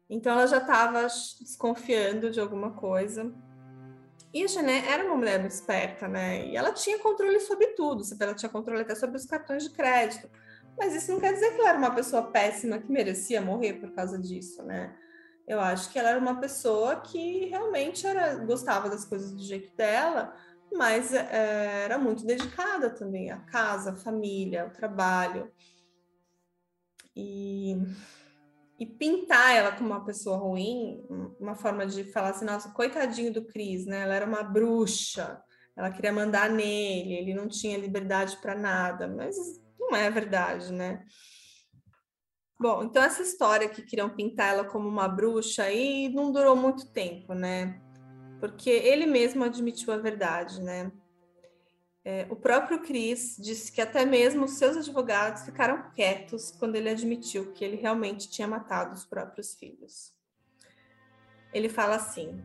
Então ela já estava desconfiando de alguma coisa. E a Jané era uma mulher muito esperta, né? E ela tinha controle sobre tudo. Ela tinha controle até sobre os cartões de crédito. Mas isso não quer dizer que ela era uma pessoa péssima que merecia morrer por causa disso, né? Eu acho que ela era uma pessoa que realmente era, gostava das coisas do jeito dela, mas é, era muito dedicada também à casa, à família, ao trabalho. E e pintar ela como uma pessoa ruim, uma forma de falar assim, nossa, coitadinho do Chris, né? Ela era uma bruxa, ela queria mandar nele, ele não tinha liberdade para nada, mas não é verdade, né? Bom, então essa história que queriam pintar ela como uma bruxa aí não durou muito tempo, né? Porque ele mesmo admitiu a verdade, né? É, o próprio Chris disse que até mesmo seus advogados ficaram quietos quando ele admitiu que ele realmente tinha matado os próprios filhos. Ele fala assim: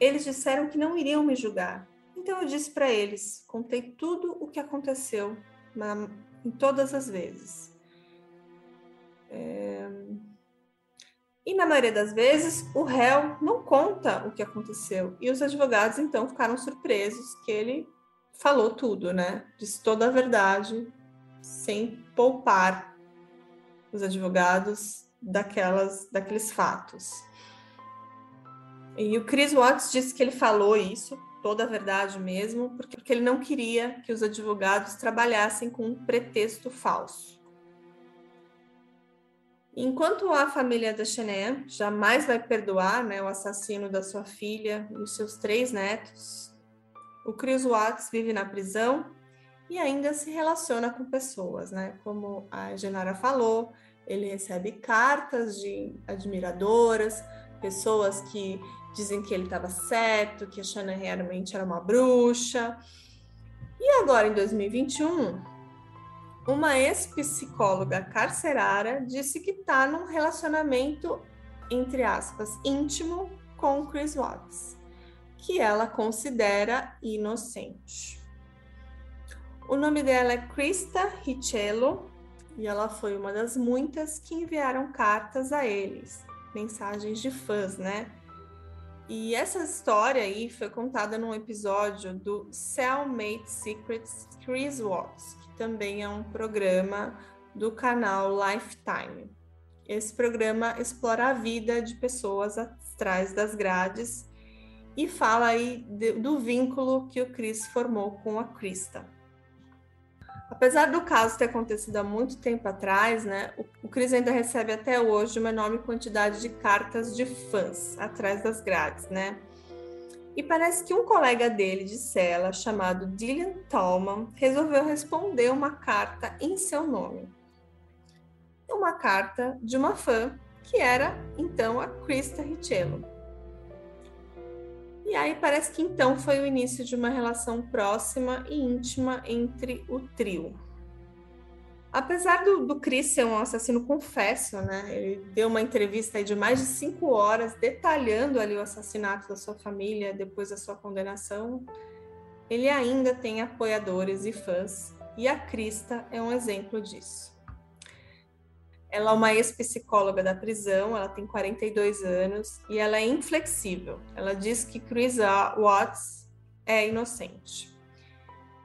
Eles disseram que não iriam me julgar. Então eu disse para eles, contei tudo o que aconteceu na, em todas as vezes. É... E na maioria das vezes, o réu não conta o que aconteceu. E os advogados então ficaram surpresos que ele falou tudo, né? Disse toda a verdade, sem poupar os advogados daquelas, daqueles fatos. E o Chris Watts disse que ele falou isso, toda a verdade mesmo, porque, porque ele não queria que os advogados trabalhassem com um pretexto falso. Enquanto a família da Chené jamais vai perdoar né, o assassino da sua filha e os seus três netos, o Chris Watts vive na prisão e ainda se relaciona com pessoas, né? Como a Genara falou, ele recebe cartas de admiradoras, pessoas que dizem que ele estava certo, que a Shanna realmente era uma bruxa. E agora, em 2021, uma ex-psicóloga carcerária disse que está num relacionamento, entre aspas, íntimo com Chris Watts que ela considera inocente. O nome dela é Krista Richello e ela foi uma das muitas que enviaram cartas a eles, mensagens de fãs, né? E essa história aí foi contada num episódio do Cellmate Secrets Chris Watts, que também é um programa do canal Lifetime. Esse programa explora a vida de pessoas atrás das grades e fala aí de, do vínculo que o Chris formou com a Krista. Apesar do caso ter acontecido há muito tempo atrás, né, o, Chris ainda recebe até hoje uma enorme quantidade de cartas de fãs atrás das grades, né? E parece que um colega dele de cela, chamado Dylan Tallman, resolveu responder uma carta em seu nome. Uma carta de uma fã, que era então a Krista Richello. E aí parece que então foi o início de uma relação próxima e íntima entre o trio. Apesar do, do Chris ser um assassino confesso, né? Ele deu uma entrevista de mais de cinco horas detalhando ali o assassinato da sua família depois da sua condenação. Ele ainda tem apoiadores e fãs, e a Krista é um exemplo disso. Ela é uma ex-psicóloga da prisão, ela tem 42 anos e ela é inflexível. Ela diz que Chris Watts é inocente.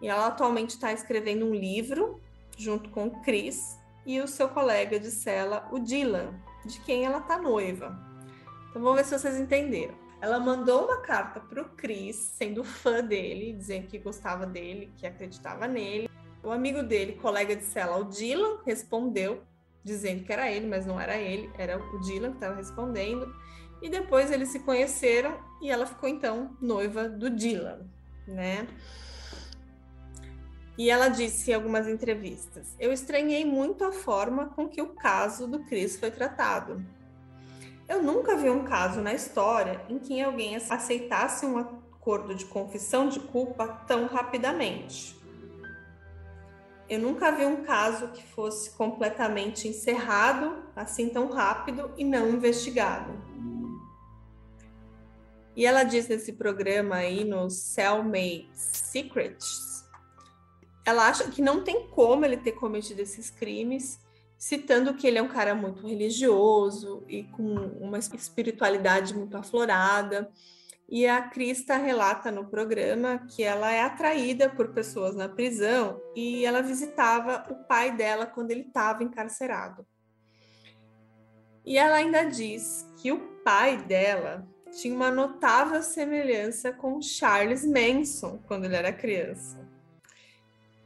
E ela atualmente está escrevendo um livro junto com Chris e o seu colega de cela, o Dylan, de quem ela está noiva. Então vamos ver se vocês entenderam. Ela mandou uma carta para o Chris, sendo fã dele, dizendo que gostava dele, que acreditava nele. O amigo dele, colega de cela, o Dylan, respondeu dizendo que era ele, mas não era ele, era o Dylan que estava respondendo. E depois eles se conheceram e ela ficou então noiva do Dylan, né? E ela disse em algumas entrevistas: Eu estranhei muito a forma com que o caso do Chris foi tratado. Eu nunca vi um caso na história em que alguém aceitasse um acordo de confissão de culpa tão rapidamente. Eu nunca vi um caso que fosse completamente encerrado assim tão rápido e não investigado. E ela diz nesse programa aí no Cellmate Secrets, ela acha que não tem como ele ter cometido esses crimes, citando que ele é um cara muito religioso e com uma espiritualidade muito aflorada e a Krista relata no programa que ela é atraída por pessoas na prisão e ela visitava o pai dela quando ele estava encarcerado. E ela ainda diz que o pai dela tinha uma notável semelhança com Charles Manson quando ele era criança.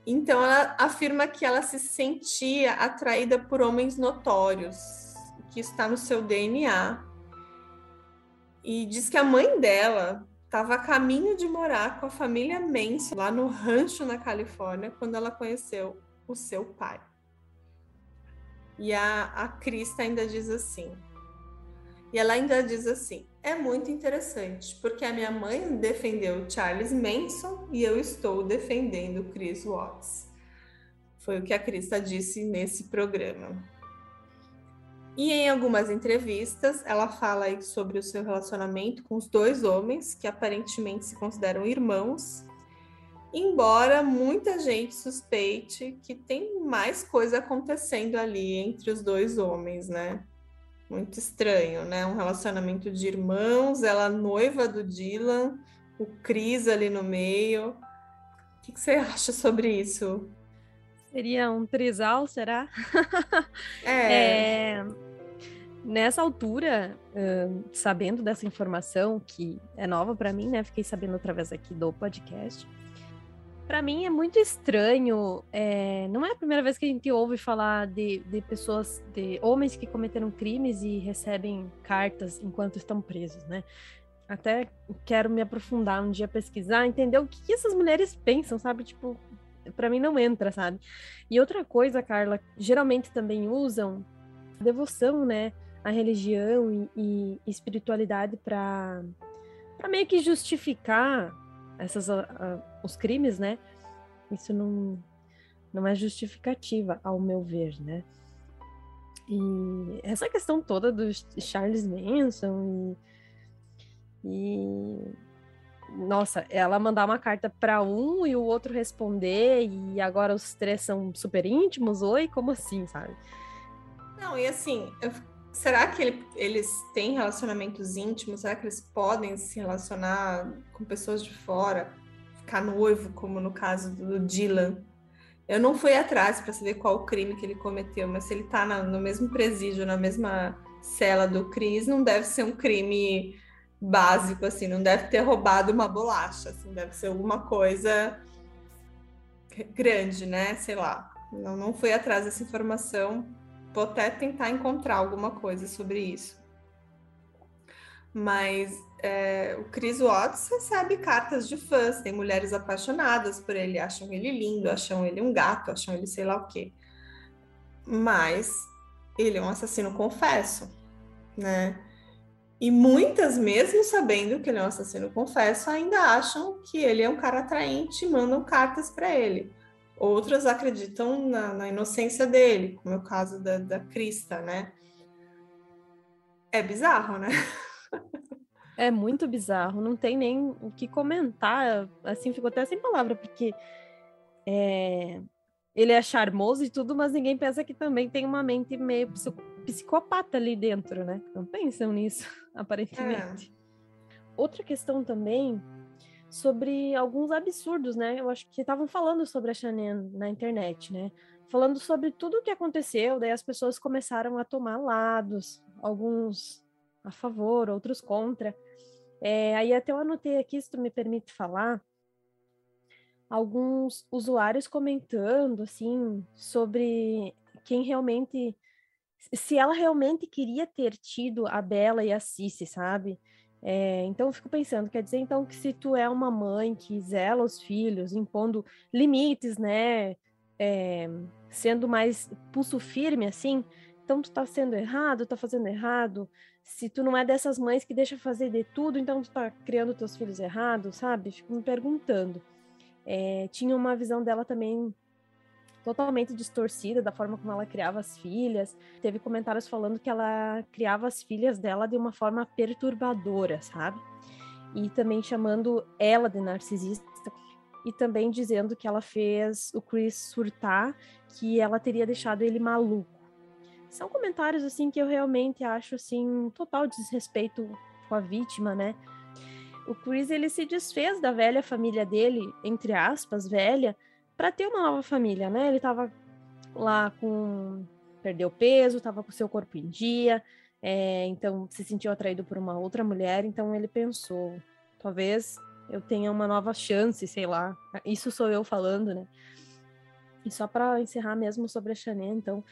Então ela afirma que ela se sentia atraída por homens notórios, que está no seu DNA. E diz que a mãe dela estava a caminho de morar com a família Manson lá no rancho na Califórnia quando ela conheceu o seu pai. E a, a ainda diz assim. E ela ainda diz assim: é muito interessante, porque a minha mãe defendeu Charles Manson e eu estou defendendo Chris Watts. Foi o que a Krista disse nesse programa. E em algumas entrevistas, ela fala sobre o seu relacionamento com os dois homens, que aparentemente se consideram irmãos, embora muita gente suspeite que tem mais coisa acontecendo ali entre os dois homens, né? Muito estranho, né? Um relacionamento de irmãos, ela noiva do Dylan, o Chris ali no meio. O que, que você acha sobre isso? Seria um trisal, será? É. é nessa altura, uh, sabendo dessa informação que é nova para mim, né? Fiquei sabendo através aqui do podcast para mim é muito estranho. É, não é a primeira vez que a gente ouve falar de, de pessoas, de homens que cometeram crimes e recebem cartas enquanto estão presos, né? Até quero me aprofundar um dia pesquisar, entender o que, que essas mulheres pensam, sabe? Tipo, para mim não entra, sabe? E outra coisa, Carla, geralmente também usam devoção, né? A religião e, e espiritualidade para meio que justificar essas os crimes, né? Isso não não é justificativa, ao meu ver, né? E essa questão toda do Charles Manson e, e nossa, ela mandar uma carta para um e o outro responder e agora os três são super íntimos, oi, como assim, sabe? Não, e assim, eu será que ele, eles têm relacionamentos íntimos? Será que eles podem se relacionar com pessoas de fora, ficar noivo, como no caso do Dylan? Eu não fui atrás para saber qual o crime que ele cometeu, mas se ele está no mesmo presídio, na mesma cela do Chris, não deve ser um crime básico, assim, não deve ter roubado uma bolacha, assim, deve ser alguma coisa grande, né? Sei lá. Não fui atrás dessa informação Vou até tentar encontrar alguma coisa sobre isso. Mas é, o Chris Watts recebe cartas de fãs, tem mulheres apaixonadas por ele, acham ele lindo, acham ele um gato, acham ele sei lá o quê. Mas ele é um assassino confesso, né? E muitas, mesmo sabendo que ele é um assassino confesso, ainda acham que ele é um cara atraente e mandam cartas para ele. Outras acreditam na, na, inocência dele, como é o caso da, da Krista, né? É bizarro, né? É muito bizarro, não tem nem o que comentar. Assim, ficou até sem palavra, porque é, ele é charmoso e tudo, mas ninguém pensa que também tem uma mente meio psicopata ali dentro, né? Não pensam nisso, aparentemente. É. Outra questão também sobre alguns absurdos, né? Eu acho que estavam falando sobre a Shannon na internet, né? Falando sobre tudo o que aconteceu, daí as pessoas começaram a tomar lados, alguns a favor, outros contra. É, aí até eu anotei aqui, se tu me permite falar, alguns usuários comentando, assim, sobre quem realmente... Se ela realmente queria ter tido a Bela e a Cici, sabe? É, então eu fico pensando, quer dizer então que se tu é uma mãe que zela os filhos, impondo limites, né, é, sendo mais pulso firme assim, então tu tá sendo errado, tá fazendo errado. Se tu não é dessas mães que deixa fazer de tudo, então tu tá criando teus filhos errados, sabe? Fico me perguntando. É, tinha uma visão dela também totalmente distorcida da forma como ela criava as filhas. Teve comentários falando que ela criava as filhas dela de uma forma perturbadora, sabe? E também chamando ela de narcisista e também dizendo que ela fez o Chris surtar, que ela teria deixado ele maluco. São comentários assim que eu realmente acho assim total desrespeito com a vítima, né? O Chris ele se desfez da velha família dele, entre aspas, velha, para ter uma nova família, né? Ele estava lá com perdeu peso, estava com seu corpo em dia, é, então se sentiu atraído por uma outra mulher, então ele pensou, talvez eu tenha uma nova chance, sei lá. Isso sou eu falando, né? E só para encerrar mesmo sobre a Chanel, então,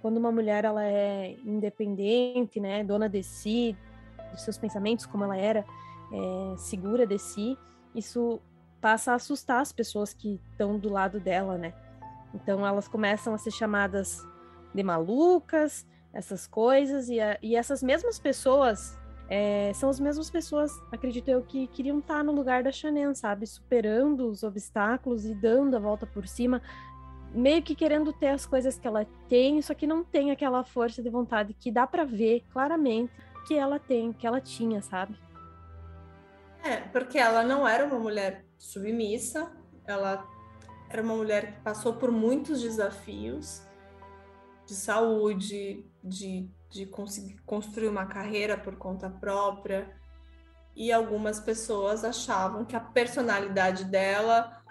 quando uma mulher ela é independente, né, dona de si, dos seus pensamentos, como ela era, é, segura de si, isso passa a assustar as pessoas que estão do lado dela, né? Então elas começam a ser chamadas de malucas, essas coisas, e, a, e essas mesmas pessoas é, são as mesmas pessoas, acredito eu, que queriam estar no lugar da Chanel, sabe? Superando os obstáculos e dando a volta por cima, meio que querendo ter as coisas que ela tem, só que não tem aquela força de vontade que dá para ver claramente que ela tem, que ela tinha, sabe? É, porque ela não era uma mulher submissa, ela era uma mulher que passou por muitos desafios de saúde, de, de conseguir construir uma carreira por conta própria. E algumas pessoas achavam que a personalidade dela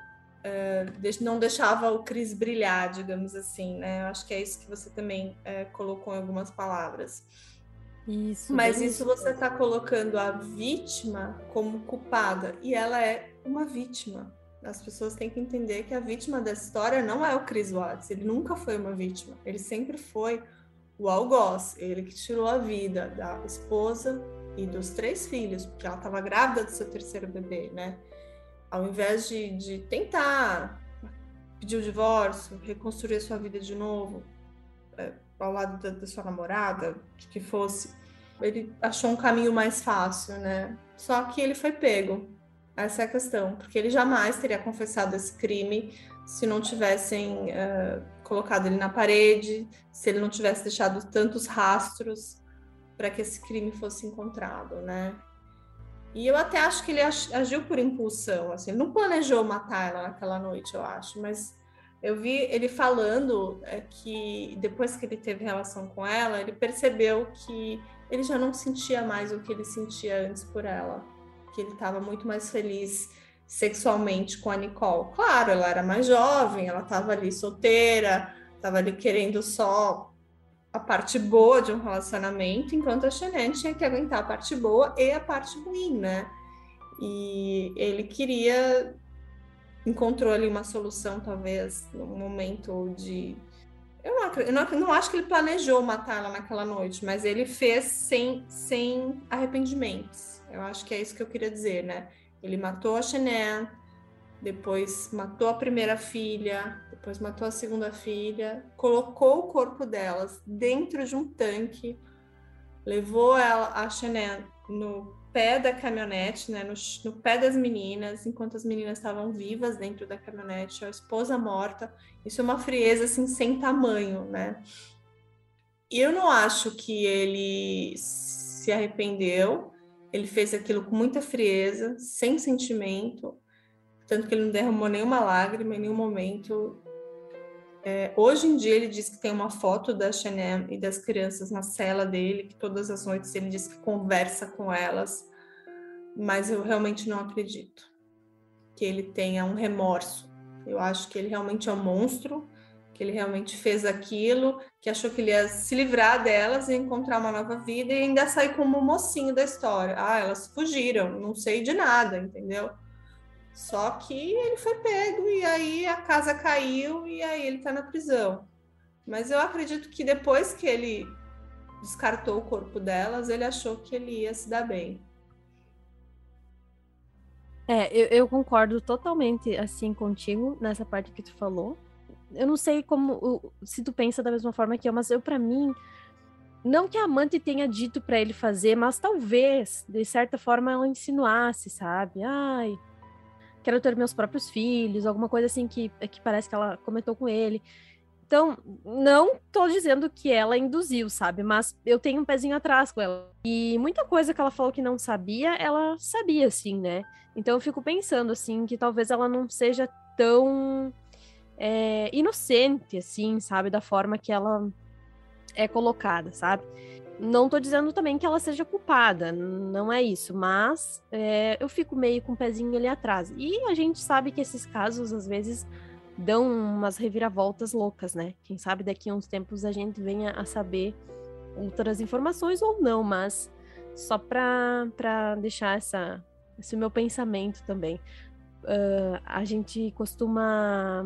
é, não deixava o Cris brilhar, digamos assim, né? Eu acho que é isso que você também é, colocou em algumas palavras. Isso. Mas isso você está colocando a vítima como culpada e ela é uma vítima. As pessoas têm que entender que a vítima dessa história não é o Chris Watts. Ele nunca foi uma vítima. Ele sempre foi o algoz. Ele que tirou a vida da esposa e dos três filhos, porque ela estava grávida do seu terceiro bebê, né? Ao invés de, de tentar pedir o divórcio, reconstruir a sua vida de novo, é, ao lado da, da sua namorada, que fosse, ele achou um caminho mais fácil, né? Só que ele foi pego. Essa é a questão, porque ele jamais teria confessado esse crime se não tivessem uh, colocado ele na parede, se ele não tivesse deixado tantos rastros para que esse crime fosse encontrado, né? E eu até acho que ele agiu por impulsão, assim, ele não planejou matar ela naquela noite, eu acho, mas eu vi ele falando é, que depois que ele teve relação com ela, ele percebeu que ele já não sentia mais o que ele sentia antes por ela, que ele estava muito mais feliz sexualmente com a Nicole. Claro, ela era mais jovem, ela estava ali solteira, estava ali querendo só a parte boa de um relacionamento, enquanto a Chanel tinha que aguentar a parte boa e a parte ruim, né? E ele queria encontrou ali uma solução, talvez, no momento de. Eu não, eu não, não acho que ele planejou matar ela naquela noite, mas ele fez sem, sem arrependimentos. Eu acho que é isso que eu queria dizer, né? Ele matou a Chanel, depois matou a primeira filha, depois matou a segunda filha, colocou o corpo delas dentro de um tanque, levou ela, a Chanel no pé da caminhonete, né, no, no, pé das meninas, enquanto as meninas estavam vivas dentro da caminhonete, a esposa morta. Isso é uma frieza assim sem tamanho, né? E eu não acho que ele se arrependeu. Ele fez aquilo com muita frieza, sem sentimento, tanto que ele não derramou nenhuma lágrima em nenhum momento. É, hoje em dia ele diz que tem uma foto da Chanel e das crianças na cela dele, que todas as noites ele diz que conversa com elas, mas eu realmente não acredito que ele tenha um remorso. Eu acho que ele realmente é um monstro, que ele realmente fez aquilo, que achou que ele ia se livrar delas e encontrar uma nova vida e ainda sair como mocinho da história. Ah, elas fugiram, não sei de nada, entendeu? Só que ele foi pego e aí a casa caiu e aí ele tá na prisão. Mas eu acredito que depois que ele descartou o corpo delas, ele achou que ele ia se dar bem. É, eu, eu concordo totalmente assim contigo nessa parte que tu falou. Eu não sei como se tu pensa da mesma forma que eu, mas eu para mim não que a amante tenha dito para ele fazer, mas talvez de certa forma ela insinuasse, sabe? Ai, quero ter meus próprios filhos, alguma coisa assim que, que parece que ela comentou com ele. Então, não tô dizendo que ela induziu, sabe? Mas eu tenho um pezinho atrás com ela. E muita coisa que ela falou que não sabia, ela sabia, assim, né? Então eu fico pensando, assim, que talvez ela não seja tão é, inocente, assim, sabe? Da forma que ela é colocada, sabe? Não estou dizendo também que ela seja culpada, não é isso, mas é, eu fico meio com o pezinho ali atrás. E a gente sabe que esses casos, às vezes, dão umas reviravoltas loucas, né? Quem sabe daqui a uns tempos a gente venha a saber outras informações ou não, mas só para deixar essa, esse meu pensamento também. Uh, a gente costuma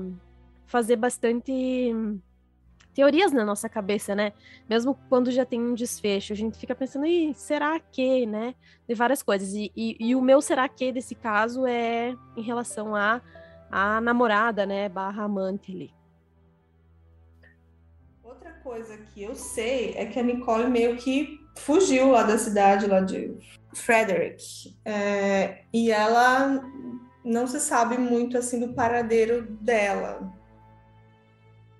fazer bastante teorias na nossa cabeça, né? Mesmo quando já tem um desfecho, a gente fica pensando, Ih, será que, né? De várias coisas. E, e, e, o meu será que desse caso é em relação a a namorada, né? Barra amante ali. Outra coisa que eu sei é que a Nicole meio que fugiu lá da cidade, lá de Frederick. É, e ela não se sabe muito assim do paradeiro dela.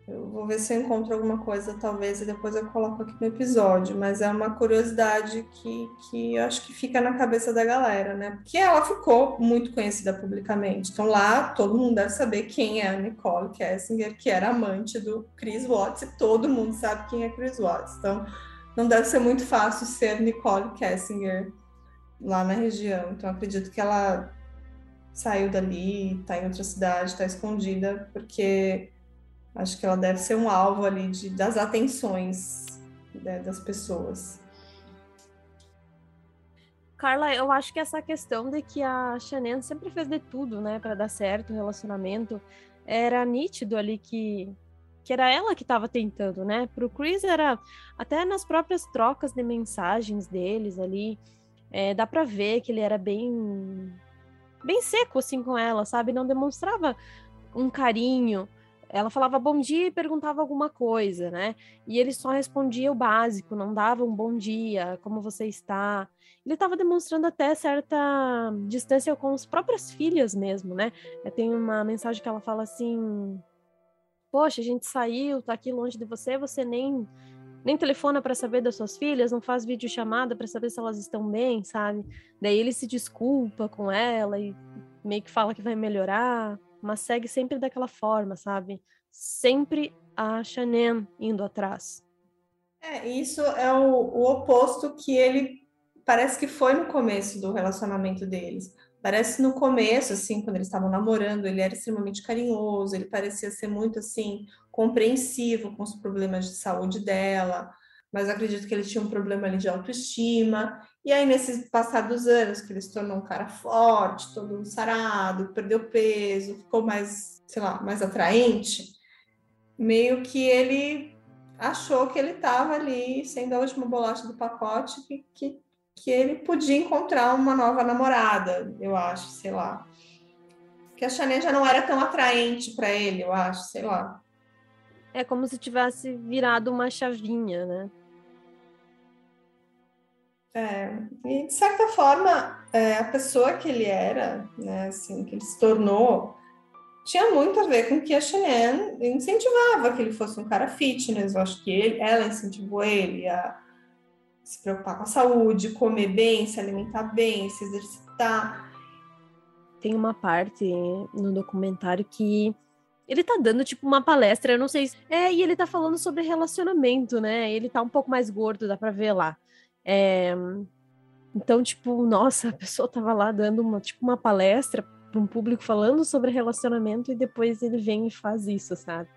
Eu vou ver se eu encontro alguma coisa, talvez, e depois eu coloco aqui no episódio. Mas é uma curiosidade que, que eu acho que fica na cabeça da galera, né? Porque ela ficou muito conhecida publicamente. Então lá todo mundo deve saber quem é a Nicole Kessinger, que era amante do Chris Watts, e todo mundo sabe quem é Chris Watts. Então não deve ser muito fácil ser Nicole Kessinger lá na região. Então acredito que ela saiu dali, está em outra cidade, está escondida, porque Acho que ela deve ser um alvo ali de, das atenções né, das pessoas. Carla, eu acho que essa questão de que a Shannon sempre fez de tudo, né, para dar certo o relacionamento, era nítido ali que que era ela que estava tentando, né? Pro Chris era até nas próprias trocas de mensagens deles ali, é, dá para ver que ele era bem bem seco assim com ela, sabe? Não demonstrava um carinho, ela falava bom dia e perguntava alguma coisa, né? E ele só respondia o básico, não dava um bom dia, como você está. Ele estava demonstrando até certa distância com as próprias filhas mesmo, né? Tem uma mensagem que ela fala assim: Poxa, a gente saiu, tá aqui longe de você, você nem nem telefona para saber das suas filhas, não faz vídeo chamada para saber se elas estão bem, sabe? Daí ele se desculpa com ela e meio que fala que vai melhorar mas segue sempre daquela forma, sabe? Sempre a Chanel indo atrás. É, isso é o, o oposto que ele parece que foi no começo do relacionamento deles. Parece no começo, assim, quando eles estavam namorando, ele era extremamente carinhoso, ele parecia ser muito, assim, compreensivo com os problemas de saúde dela, mas acredito que ele tinha um problema ali de autoestima. E aí, nesses passados anos, que ele se tornou um cara forte, todo sarado, perdeu peso, ficou mais, sei lá, mais atraente, meio que ele achou que ele estava ali sendo a última bolacha do pacote, que, que, que ele podia encontrar uma nova namorada, eu acho, sei lá. Que a Chanel já não era tão atraente para ele, eu acho, sei lá. É como se tivesse virado uma chavinha, né? É, e de certa forma, é, a pessoa que ele era, né, assim, que ele se tornou, tinha muito a ver com que a Chanel incentivava que ele fosse um cara fitness. Eu acho que ele, ela incentivou ele a se preocupar com a saúde, comer bem, se alimentar bem, se exercitar. Tem uma parte no documentário que ele tá dando tipo uma palestra, eu não sei. Se... É, e ele tá falando sobre relacionamento, né? Ele tá um pouco mais gordo, dá pra ver lá. É, então, tipo, nossa, a pessoa tava lá dando uma, tipo, uma palestra para um público falando sobre relacionamento e depois ele vem e faz isso, sabe?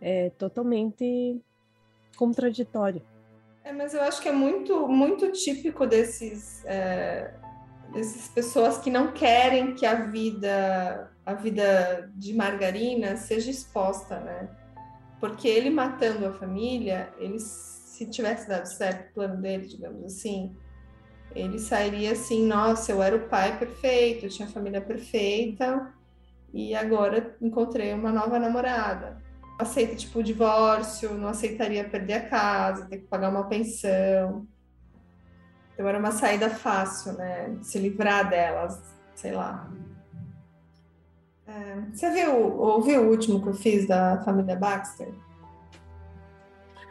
É totalmente contraditório. É, mas eu acho que é muito, muito típico desses, é, dessas pessoas que não querem que a vida, a vida de margarina seja exposta, né? Porque ele matando a família, eles se tivesse dado certo o plano dele, digamos assim, ele sairia assim, nossa, eu era o pai perfeito, eu tinha a família perfeita e agora encontrei uma nova namorada. Aceita tipo o divórcio, não aceitaria perder a casa, ter que pagar uma pensão. Então era uma saída fácil, né? Se livrar delas, sei lá. É, você viu, ouviu o último que eu fiz da família Baxter?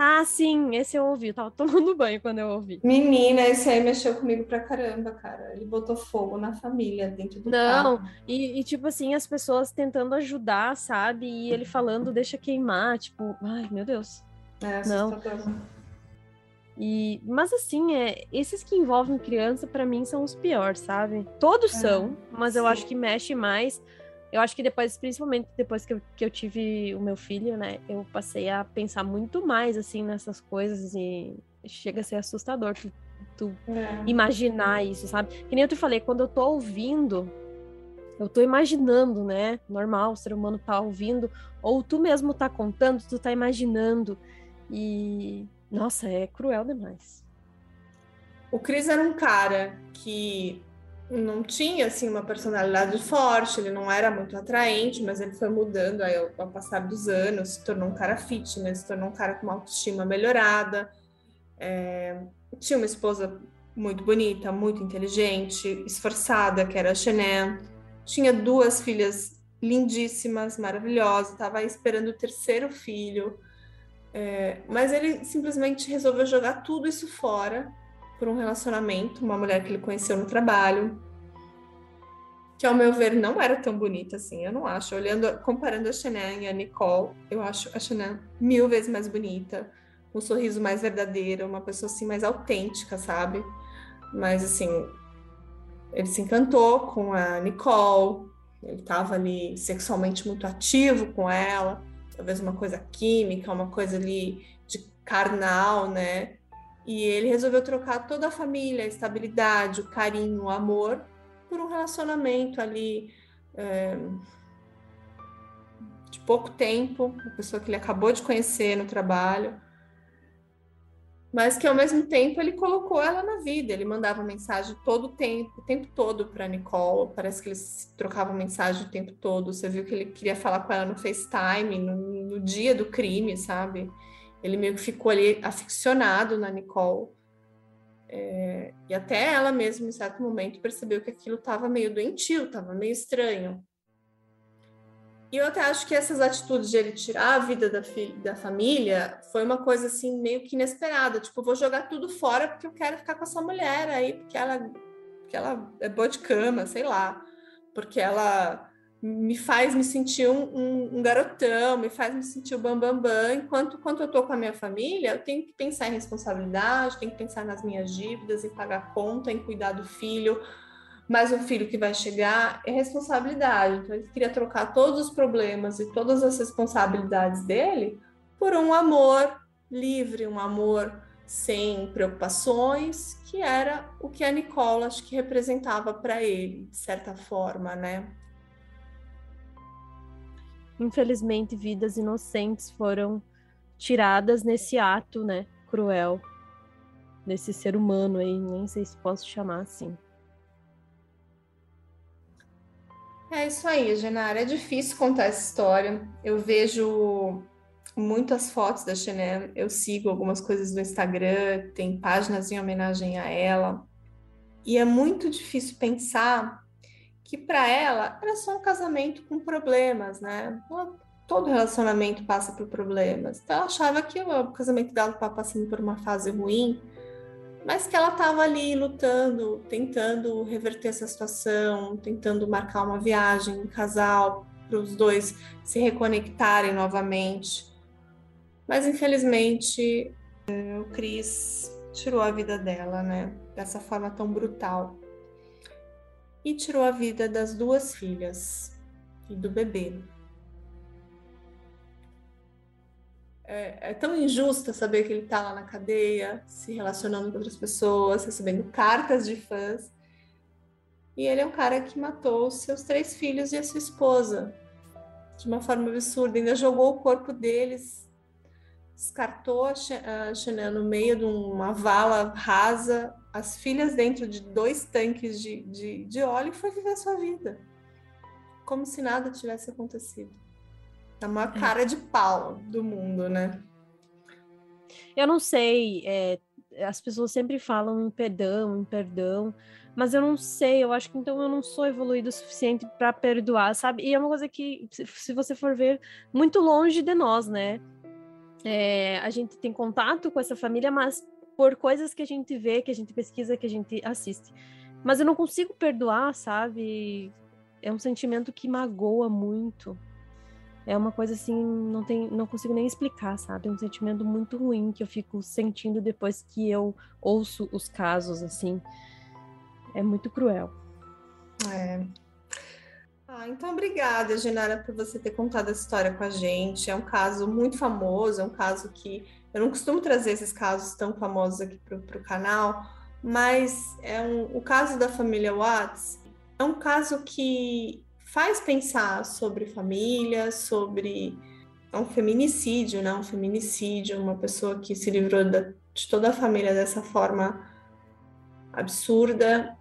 Ah, sim, esse eu ouvi. Eu tava tomando banho quando eu ouvi. Menina, esse aí mexeu comigo pra caramba, cara. Ele botou fogo na família dentro do Não, carro. E, e tipo assim, as pessoas tentando ajudar, sabe? E ele falando, deixa queimar, tipo, ai, meu Deus. É, Não. E, mas assim, é, esses que envolvem criança, para mim, são os piores, sabe? Todos é, são, mas sim. eu acho que mexe mais eu acho que depois, principalmente depois que eu, que eu tive o meu filho, né, eu passei a pensar muito mais, assim, nessas coisas e chega a ser assustador tu, tu é. imaginar isso, sabe? Que nem eu te falei, quando eu tô ouvindo eu tô imaginando, né? Normal, o ser humano tá ouvindo, ou tu mesmo tá contando, tu tá imaginando. E nossa, é cruel demais. O Chris era um cara que não tinha assim uma personalidade forte, ele não era muito atraente, mas ele foi mudando aí ao, passar dos anos, se tornou um cara fitness, se tornou um cara com uma autoestima melhorada. É, tinha uma esposa muito bonita, muito inteligente, esforçada, que era a Shannon. Tinha duas filhas lindíssimas, maravilhosas, estava esperando o terceiro filho. É, mas ele simplesmente resolveu jogar tudo isso fora por um relacionamento, uma mulher que ele conheceu no trabalho, que ao meu ver não era tão bonita assim, eu não acho. Olhando, comparando a Chanel e a Nicole, eu acho a Chanel mil vezes mais bonita, um sorriso mais verdadeiro, uma pessoa assim mais autêntica, sabe? Mas assim, ele se encantou com a Nicole, ele estava ali sexualmente muito ativo com ela, talvez uma coisa química, uma coisa ali de carnal, né? E ele resolveu trocar toda a família, a estabilidade, o carinho, o amor, por um relacionamento ali é, de pouco tempo, uma pessoa que ele acabou de conhecer no trabalho, mas que ao mesmo tempo ele colocou ela na vida. Ele mandava mensagem todo o tempo, o tempo todo para Nicole. Parece que eles trocavam mensagem o tempo todo. Você viu que ele queria falar com ela no FaceTime, no, no dia do crime, sabe? Ele meio que ficou ali aficionado na Nicole. É, e até ela mesma, em certo momento, percebeu que aquilo estava meio doentio, estava meio estranho. E eu até acho que essas atitudes de ele tirar a vida da, da família foi uma coisa assim meio que inesperada. Tipo, vou jogar tudo fora porque eu quero ficar com essa mulher aí, porque ela, porque ela é boa de cama, sei lá. Porque ela me faz me sentir um, um, um, garotão, me faz me sentir o bambambam, bam, enquanto quando eu tô com a minha família, eu tenho que pensar em responsabilidade, tenho que pensar nas minhas dívidas, em pagar conta, em cuidar do filho, mais um filho que vai chegar, é responsabilidade. Então ele queria trocar todos os problemas e todas as responsabilidades dele por um amor livre, um amor sem preocupações, que era o que a Nicola acho que representava para ele, de certa forma, né? Infelizmente, vidas inocentes foram tiradas nesse ato, né, cruel desse ser humano aí, nem sei se posso chamar assim. É isso aí, Genara. É difícil contar essa história. Eu vejo muitas fotos da Chanel, eu sigo algumas coisas no Instagram, tem páginas em homenagem a ela. E é muito difícil pensar que para ela era só um casamento com problemas, né? Todo relacionamento passa por problemas. Então ela achava que o casamento dela estava passando por uma fase ruim, mas que ela estava ali lutando, tentando reverter essa situação, tentando marcar uma viagem, um casal, para os dois se reconectarem novamente. Mas infelizmente o Cris tirou a vida dela, né? Dessa forma tão brutal e tirou a vida das duas filhas e do bebê. É, é tão injusto saber que ele está lá na cadeia, se relacionando com outras pessoas, recebendo cartas de fãs. E ele é um cara que matou seus três filhos e a sua esposa de uma forma absurda. Ainda jogou o corpo deles, descartou a Chanel no meio de uma vala rasa as filhas dentro de dois tanques de, de, de óleo e foi viver a sua vida. Como se nada tivesse acontecido. É uma é. cara de pau do mundo, né? Eu não sei, é, as pessoas sempre falam em perdão, em perdão, mas eu não sei, eu acho que então eu não sou evoluído o suficiente para perdoar, sabe? E é uma coisa que, se você for ver, muito longe de nós, né? É, a gente tem contato com essa família, mas por coisas que a gente vê, que a gente pesquisa, que a gente assiste. Mas eu não consigo perdoar, sabe? É um sentimento que magoa muito. É uma coisa assim, não tem, não consigo nem explicar, sabe? É um sentimento muito ruim que eu fico sentindo depois que eu ouço os casos assim. É muito cruel. É. Ah, então obrigada, Genara, por você ter contado essa história com a gente. É um caso muito famoso, é um caso que eu não costumo trazer esses casos tão famosos aqui para o canal, mas é um, o caso da família Watts é um caso que faz pensar sobre família, sobre é um feminicídio, né? Um feminicídio, uma pessoa que se livrou da, de toda a família dessa forma absurda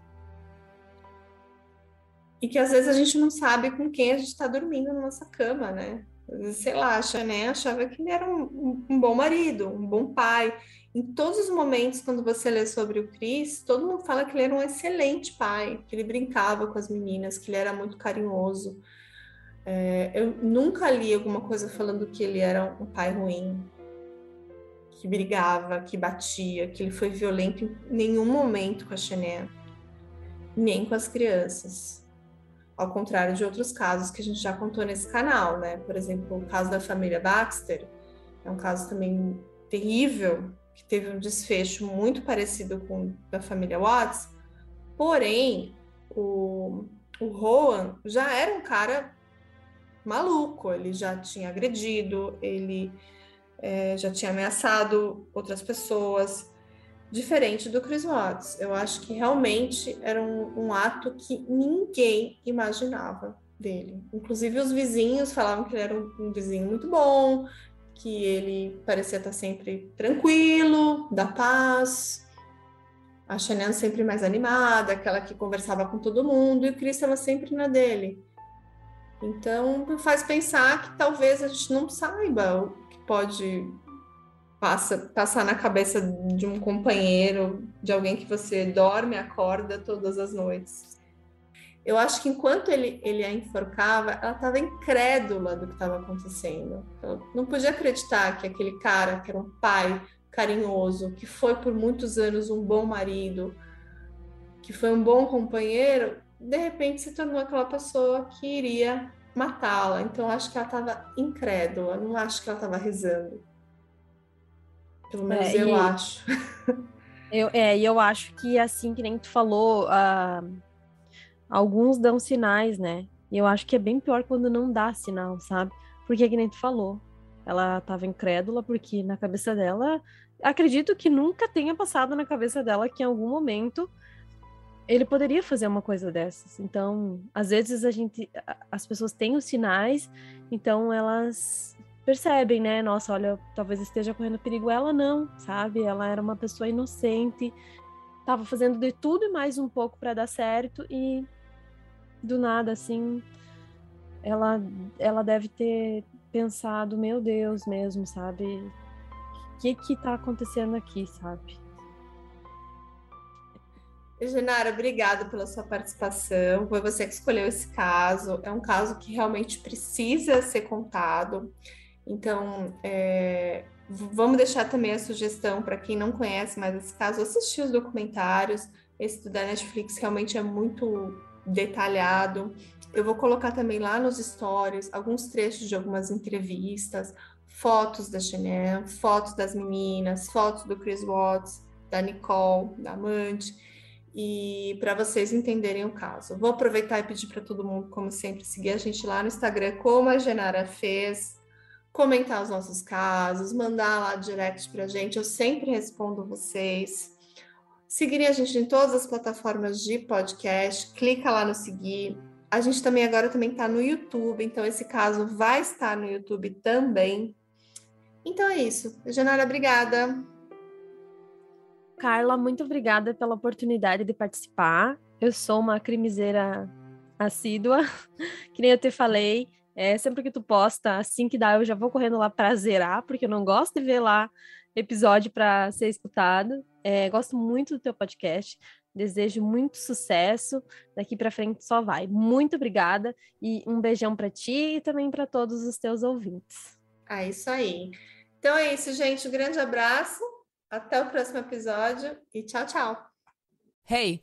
e que às vezes a gente não sabe com quem a gente está dormindo na nossa cama, né? Sei lá, Chané achava que ele era um, um, bom marido, um bom pai. Em todos os momentos, quando você lê sobre o Chris, todo mundo fala que ele era um excelente pai, que ele brincava com as meninas, que ele era muito carinhoso. É, eu nunca li alguma coisa falando que ele era um pai ruim, que brigava, que batia, que ele foi violento em nenhum momento com a Chané, nem com as crianças ao contrário de outros casos que a gente já contou nesse canal, né? Por exemplo, o caso da família Baxter é um caso também terrível, que teve um desfecho muito parecido com o da família Watts, porém, o, o Rowan já era um cara maluco, ele já tinha agredido, ele é, já tinha ameaçado outras pessoas, diferente do Chris Watts. Eu acho que realmente era um, um, ato que ninguém imaginava dele. Inclusive os vizinhos falavam que ele era um, um vizinho muito bom, que ele parecia estar sempre tranquilo, da paz. A Chanel sempre mais animada, aquela que conversava com todo mundo, e o Chris estava sempre na dele. Então, faz pensar que talvez a gente não saiba o que pode passa, passar na cabeça de um companheiro, de alguém que você dorme acorda todas as noites. Eu acho que enquanto ele, ele a enforcava, ela estava incrédula do que estava acontecendo. Ela não podia acreditar que aquele cara, que era um pai carinhoso, que foi por muitos anos um bom marido, que foi um bom companheiro, de repente se tornou aquela pessoa que iria matá-la. Então acho que ela estava incrédula, não acho que ela estava rezando. Pelo menos é, eu e... acho. Eu, é, e eu acho que assim que nem tu falou, uh, alguns dão sinais, né? E eu acho que é bem pior quando não dá sinal, sabe? Porque que nem tu falou, ela tava incrédula porque na cabeça dela, acredito que nunca tenha passado na cabeça dela que em algum momento ele poderia fazer uma coisa dessas. Então, às vezes a gente, as pessoas têm os sinais, então elas percebem, né? Nossa, olha, talvez esteja correndo perigo. Ela não, sabe? Ela era uma pessoa inocente, tava fazendo de tudo e mais um pouco para dar certo e do nada, assim, ela, ela deve ter pensado, meu Deus mesmo, sabe? O que que tá acontecendo aqui, sabe? Genara, obrigada pela sua participação. Foi você que escolheu esse caso. É um caso que realmente precisa ser contado. Então, é, vamos deixar também a sugestão para quem não conhece mais esse caso, assistir os documentários. Esse da Netflix realmente é muito detalhado. Eu vou colocar também lá nos stories alguns trechos de algumas entrevistas, fotos da Chanel, fotos das meninas, fotos do Chris Watts, da Nicole, da amante, e para vocês entenderem o caso. Vou aproveitar e pedir para todo mundo, como sempre, seguir a gente lá no Instagram, como a Genara fez, comentar os nossos casos, mandar lá direct para a gente, eu sempre respondo vocês. Seguirem a gente em todas as plataformas de podcast, clica lá no seguir. A gente também agora também está no YouTube, então esse caso vai estar no YouTube também. Então é isso. Janara, obrigada. Carla, muito obrigada pela oportunidade de participar. Eu sou uma crimiseira assídua, que nem eu te falei. É, sempre que tu posta, assim que dá, eu já vou correndo lá para zerar, porque eu não gosto de ver lá episódio para ser escutado. É, gosto muito do teu podcast. Desejo muito sucesso. Daqui para frente só vai. Muito obrigada e um beijão para ti e também para todos os teus ouvintes. É isso aí. Então é isso, gente. Um grande abraço. Até o próximo episódio e tchau, tchau. Hey,